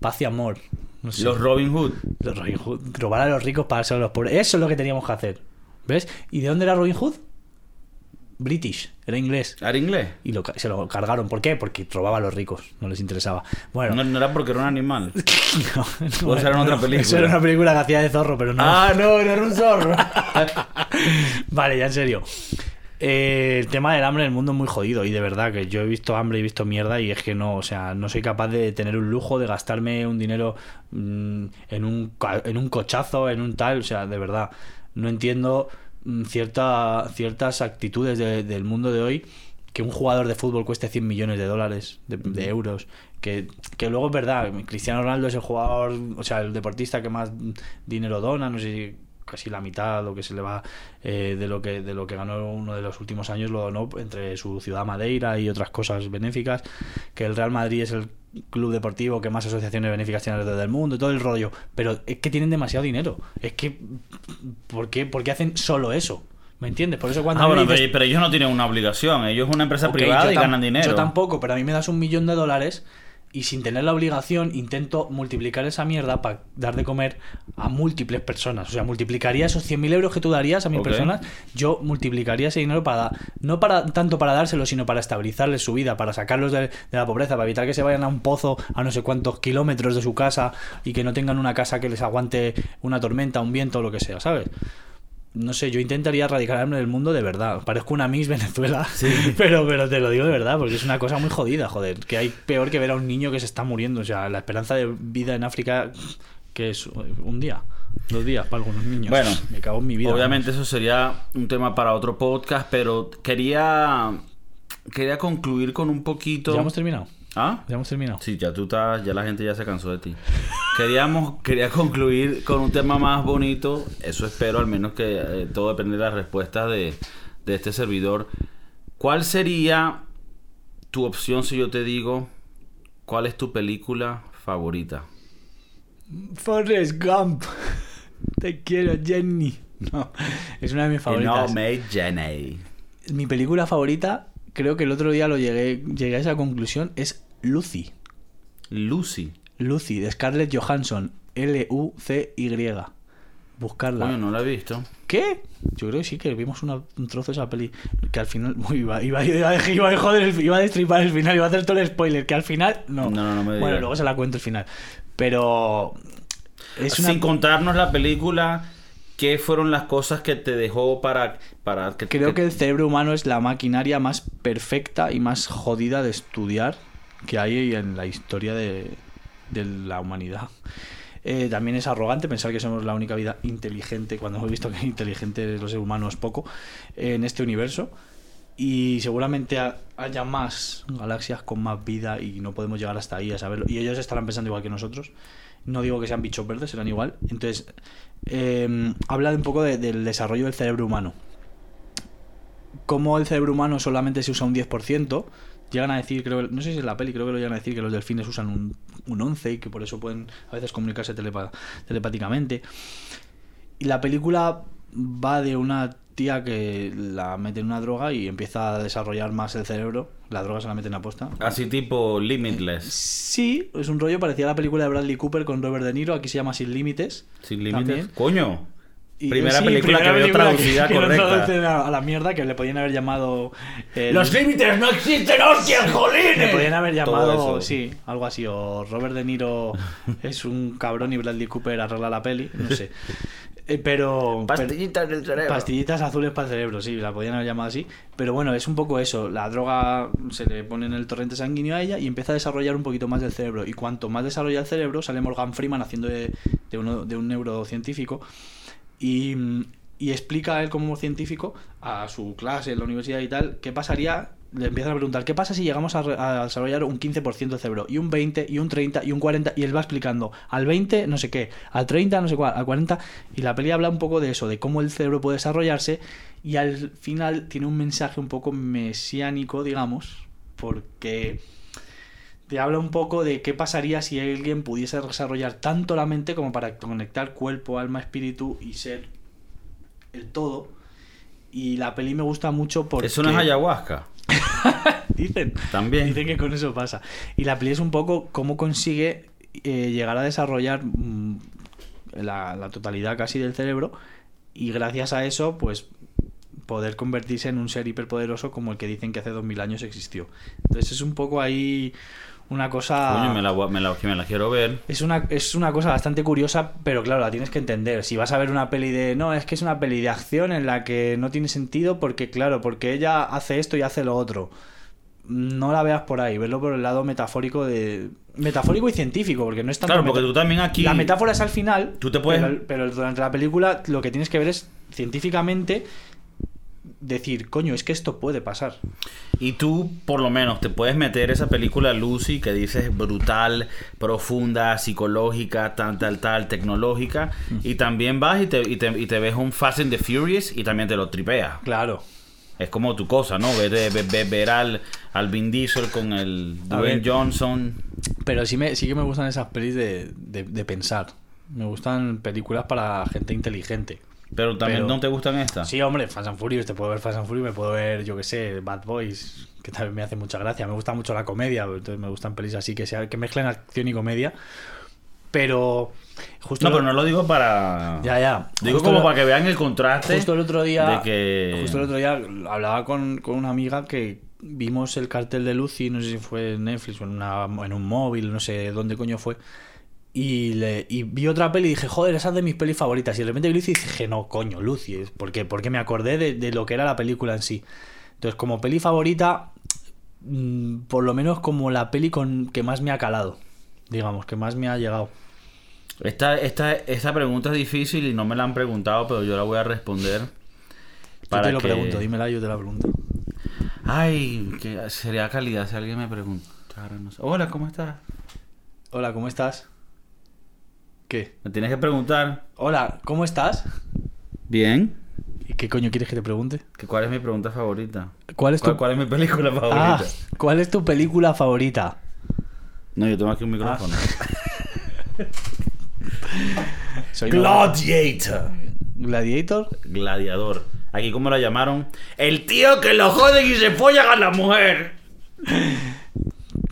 Paz y amor. No sé. Los Robin Hood. Los Robin Hood. Robar a los ricos para dárselo a los pobres. Eso es lo que teníamos que hacer. ¿Ves? ¿Y de dónde era Robin Hood? British, era inglés. ¿Era inglés? Y lo se lo cargaron. ¿Por qué? Porque robaba a los ricos. No les interesaba. Bueno. No, no era porque era un animal. No, no, O esa era otra película. Eso era una película que hacía de zorro, pero no. Ah, no, no era un zorro. Vale, ya en serio. Eh, el tema del hambre en el mundo es muy jodido y de verdad que yo he visto hambre y he visto mierda y es que no, o sea, no soy capaz de tener un lujo, de gastarme un dinero mm, en, un, en un cochazo, en un tal, o sea, de verdad, no entiendo mm, cierta, ciertas actitudes de- del mundo de hoy que un jugador de fútbol cueste 100 millones de dólares, de, de euros, que, que luego es verdad, Cristiano Ronaldo es el jugador, o sea, el deportista que más dinero dona, no sé si casi la mitad lo que se le va eh, de lo que de lo que ganó uno de los últimos años lo donó entre su ciudad Madeira y otras cosas benéficas que el Real Madrid es el club deportivo que más asociaciones benéficas tiene alrededor del mundo y todo el rollo pero es que tienen demasiado dinero es que ¿por qué, por qué hacen solo eso? ¿me entiendes? por eso cuando Ah, bueno, dices- pero, ellos no tienen una obligación. Ellos es una empresa privada y ganan dinero. Yo tampoco, pero a mí me das un millón de dólares y sin tener la obligación intento multiplicar esa mierda para dar de comer a múltiples personas. O sea, multiplicaría esos 100.000 euros que tú darías a mil personas, yo multiplicaría ese dinero para, no para tanto para dárselo, sino para estabilizarles su vida, para sacarlos de, de la pobreza, para evitar que se vayan a un pozo a no sé cuántos kilómetros de su casa y que no tengan una casa que les aguante una tormenta, un viento o lo que sea, ¿sabes? No sé, yo intentaría erradicar el hambre del mundo de verdad. Parezco una Miss Venezuela, pero, pero te lo digo de verdad, porque es una cosa muy jodida, joder. Que hay peor que ver a un niño que se está muriendo. O sea, la esperanza de vida en África, que es un día, dos días para algunos niños. Bueno, me cago en mi vida. Obviamente eso sería un tema para otro podcast, pero quería quería concluir con un poquito. ¿Ya hemos terminado? ¿Ah? ¿Ya hemos terminado? Sí, ya tú estás, ya la gente ya se cansó de ti. Queríamos, quería concluir con un tema más bonito. Eso espero, al menos que eh, todo depende de las respuestas de, de este servidor. ¿Cuál sería tu opción si yo te digo cuál es tu película favorita? Forrest Gump. Te quiero, Jenny. No, es una de mis favoritas. No, May Jenny. Mi película favorita, creo que el otro día lo llegué, llegué a esa conclusión, es Lucy. Lucy. Lucy, de Scarlett Johansson. L-U-C-Y. Buscarla. Coño, no la he visto. ¿Qué? Yo creo que sí, que vimos una- un trozo de esa peli. Que al final. Uy, iba, iba, iba, a- iba a joder el- iba a destripar el final, iba a hacer todo el spoiler. Que al final. No, No, no, no me Bueno, luego se la cuento el final. Pero. Es una. Sin contarnos la película ¿qué fueron las cosas que te dejó para... para que, Creo que el cerebro humano es la maquinaria más perfecta y más jodida de estudiar que hay en la historia de, la humanidad. Eh, también es arrogante pensar que somos la única vida inteligente, cuando hemos visto que inteligente los seres humanos poco, en este universo. Y seguramente ha- haya más galaxias con más vida y no podemos llegar hasta ahí a saberlo. Y ellos estarán pensando igual que nosotros. No digo que sean bichos verdes, serán igual. Entonces, eh, habla un poco de- del desarrollo del cerebro humano. Como el cerebro humano solamente se usa un 10%, llegan a decir, creo, no sé si es la peli, creo que lo llegan a decir que los delfines usan un, un 11 y que por eso pueden a veces comunicarse telepa- telepáticamente. Y la película va de una tía que la mete en una droga y empieza a desarrollar más el cerebro. La droga se la meten a posta. Así tipo Limitless, Sí, es un rollo parecido a la película de Bradley Cooper con Robert De Niro. Aquí se llama Sin Límites. sin límites. Coño. Y- primera sí, película primera que veo traducida que correcta. traducen a, a la mierda que le podían haber llamado. el- límites no existen, hostias, Le podrían haber llamado, sí, algo así. O Robert De Niro es un cabrón y Bradley Cooper arregla la peli. No sé. Eh, pero. Pastillitas del cerebro. Pastillitas azules para el cerebro, sí, la podían haber llamado así. Pero bueno, es un poco eso. La droga se le pone en el torrente sanguíneo a ella y empieza a desarrollar un poquito más del cerebro. Y cuanto más desarrolla el cerebro, sale Morgan Freeman haciendo de, de uno, de un neurocientífico. Y, y explica a él como científico a su clase en la universidad y tal, qué pasaría. Le empiezan a preguntar, ¿qué pasa si llegamos a, a desarrollar un 15% del cerebro? Y un 20, y un 30, y un 40, y él va explicando, al 20 no sé qué, al 30 no sé cuál, al 40, y la peli habla un poco de eso, de cómo el cerebro puede desarrollarse, y al final tiene un mensaje un poco mesiánico, digamos, porque te habla un poco de qué pasaría si alguien pudiese desarrollar tanto la mente como para conectar cuerpo, alma, espíritu y ser el todo. Y la peli me gusta mucho porque... Eso no es ayahuasca. Dicen. También. Dicen que con eso pasa. Y la peli es un poco cómo consigue eh, llegar a desarrollar mm, la, la totalidad casi del cerebro y gracias a eso, pues poder convertirse en un ser hiperpoderoso como el que dicen que hace 2000 años existió. Entonces es un poco ahí una cosa... Coño, me la, voy- me la- que me la quiero ver. Es una, es una cosa bastante curiosa, pero claro, la tienes que entender. Si vas a ver una peli de. No, es que es una peli de acción en la que no tiene sentido porque, claro, porque ella hace esto y hace lo otro. No la veas por ahí, verlo por el lado metafórico de. Metafórico y científico, porque no es tanto. Claro, porque tú también aquí. La metáfora es al final. Tú te puedes- Pero, pero durante la película lo que tienes que ver es científicamente decir, coño, es que esto puede pasar. Y tú, por lo menos, te puedes meter esa película Lucy que dices brutal, profunda, psicológica, tal, tal, tal, tecnológica. Y también vas y te, y, te, y te ves un Fast and the Furious y también te lo tripeas. Claro. Es como tu cosa, ¿no? Ver, ver, ver- ver al, al Vin Diesel con el Dwayne. Johnson. Pero sí, me, sí que me gustan esas pelis de, de, de pensar. Me gustan películas para gente inteligente. Pero también Pero- no te gustan estas. Sí, hombre, Fast and Furious, te puedo ver Fast and Furious, me puedo ver, yo que sé, Bad Boys, que también me hace mucha gracia. Me gusta mucho la comedia, entonces me gustan pelis así que, sea, que mezclen acción y comedia. Pero justo... No, pero no lo digo para. Ya, ya. Digo Justo como lo- para que vean el contraste. Justo el otro día... de que- Justo el otro día hablaba con, con una amiga que vimos el cartel de Lucy, no sé si fue en Netflix o en, una, en un móvil, no sé dónde coño fue. Y, le, y vi otra peli y dije, joder, esa es de mis pelis favoritas. Y de repente vi Lucy y dije, no, coño, Lucy. Porque, porque me acordé de, de lo que era la película en sí. Entonces, como peli favorita, mm, por lo menos como la peli con que más me ha calado. Digamos, que más me ha llegado. Esta, esta, esta pregunta es difícil y no me la han preguntado, pero yo la voy a responder. Yo te lo que- pregunto, dímela, yo te la pregunto. Ay, que sería calidad si alguien me preguntara. no sé. Hola, ¿cómo estás? Hola, ¿cómo estás? ¿Qué? Me tienes que preguntar. Hola, ¿cómo estás? Bien. ¿Y qué coño quieres que te pregunte? que ¿Cuál es mi pregunta favorita? ¿Cuál es tu, ¿Cuál, cuál es mi película Ah, favorita? ¿cuál es tu película favorita? No, yo tengo aquí un micrófono. Soy Gladiator. Gladiator. Gladiador. Aquí, ¿cómo la llamaron? El tío que lo joden y se follan a la mujer.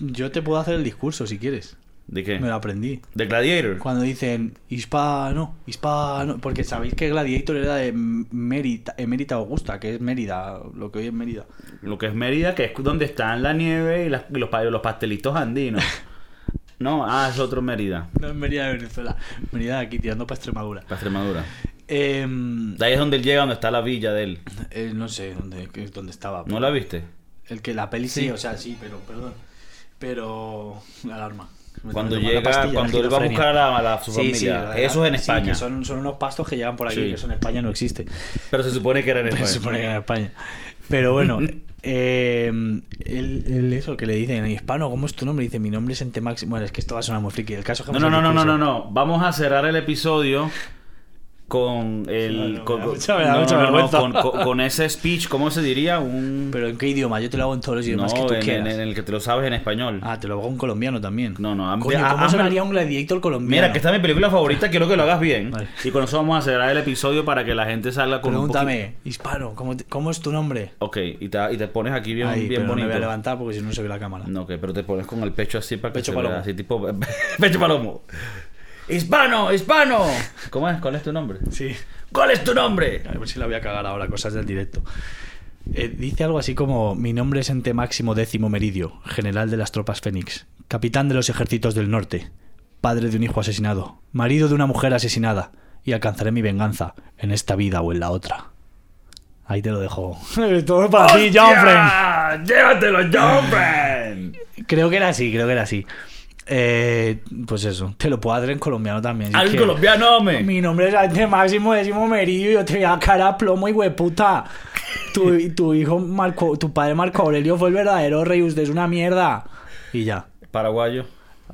Yo te puedo hacer el discurso si quieres. ¿De qué? Me lo aprendí. ¿De Gladiator? Cuando dicen hispano, hispano, porque sabéis que Gladiator era de Mérida, Emérita Augusta, que es Mérida, lo que hoy es Mérida. Lo que es Mérida, que es donde está la nieve y, las- y los, los pastelitos andinos. no, ah, es otro Mérida. No es Mérida de Venezuela, Mérida de aquí, tirando para Extremadura. Para Extremadura. Em, De ahí es donde él llega, donde está la villa de él. eh, no sé dónde, dónde estaba. ¿No la viste? El que la peli sí, Sí. o sea, sí, pero, perdón. Pero. Alarma. Cuando llega, pastilla, cuando él va a buscar a, la, a su Sí, sí, familia. la- eso es en sí, España. que son, son unos pastos que llegan por aquí, Sí. que eso en España no existe. Pero se supone que era en España. Se supone que en España. Pero bueno, eh, él, él eso que le dicen en hispano, ¿cómo es tu nombre? Dice, mi nombre es Ente Máximo. Bueno, es que esto va a sonar muy friki. El caso No, no, no, no, no, no, no. Vamos a cerrar el episodio con el. No, con, no, no, ese speech, ¿cómo se diría? Un. Pero ¿en qué idioma? Yo te lo hago en todos los idiomas que tú en, quieras. en- el que te lo sabes en español. Ah, te lo hago en colombiano también. No, no, Coño, ¿cómo hazme- sonaría un gladiator colombiano? Mira, que esta es mi película favorita, quiero que lo hagas bien. Vale. Y con eso vamos a cerrar el episodio para que la gente salga con un poquito- Pregúntame, hispano, ¿cómo, te- cómo es tu nombre? Ok, y te, y te pones aquí bien, Ahí, bien pero no me bonito. voy a levantar porque si no se ve la cámara. No, ok, pero te pones con el pecho así para que Pecho se vea palomo. así tipo pecho palomo. Hispano, hispano. ¿Cómo es? ¿Cuál es tu nombre? Sí. ¿Cuál es tu nombre? A ver si la voy a cagar ahora, cosas del directo. Eh, dice algo así como: Mi nombre es Ente Máximo Décimo Meridio, general de las tropas Fénix, capitán de los ejércitos del norte, padre de un hijo asesinado, marido de una mujer asesinada, y alcanzaré mi venganza en esta vida o en la otra. Ahí te lo dejo. Todo para ti, John Friend. ¡Llévatelo, John Friend! Creo que era así, creo que era así. Eh, pues eso, te lo puedo hacer en colombiano también. ¡Al colombiano, hombre! Mi nombre es Máximo Décimo Meridio te voy a cara a plomo y hueputa. Tu, tu hijo Marco, tu padre Marco Aurelio fue el verdadero rey, usted es una mierda. Y ya. Paraguayo.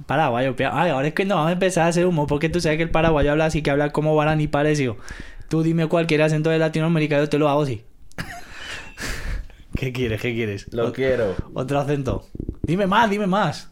Paraguayo, ay, ahora es que no vamos a empezar a hacer humor porque tú sabes que el paraguayo habla así que habla como Barani parecido. Tú dime cualquier acento de Latinoamérica, yo te lo hago así. ¿Qué quieres? ¿Qué quieres? Lo Ot- quiero. Otro acento. Dime más, dime más.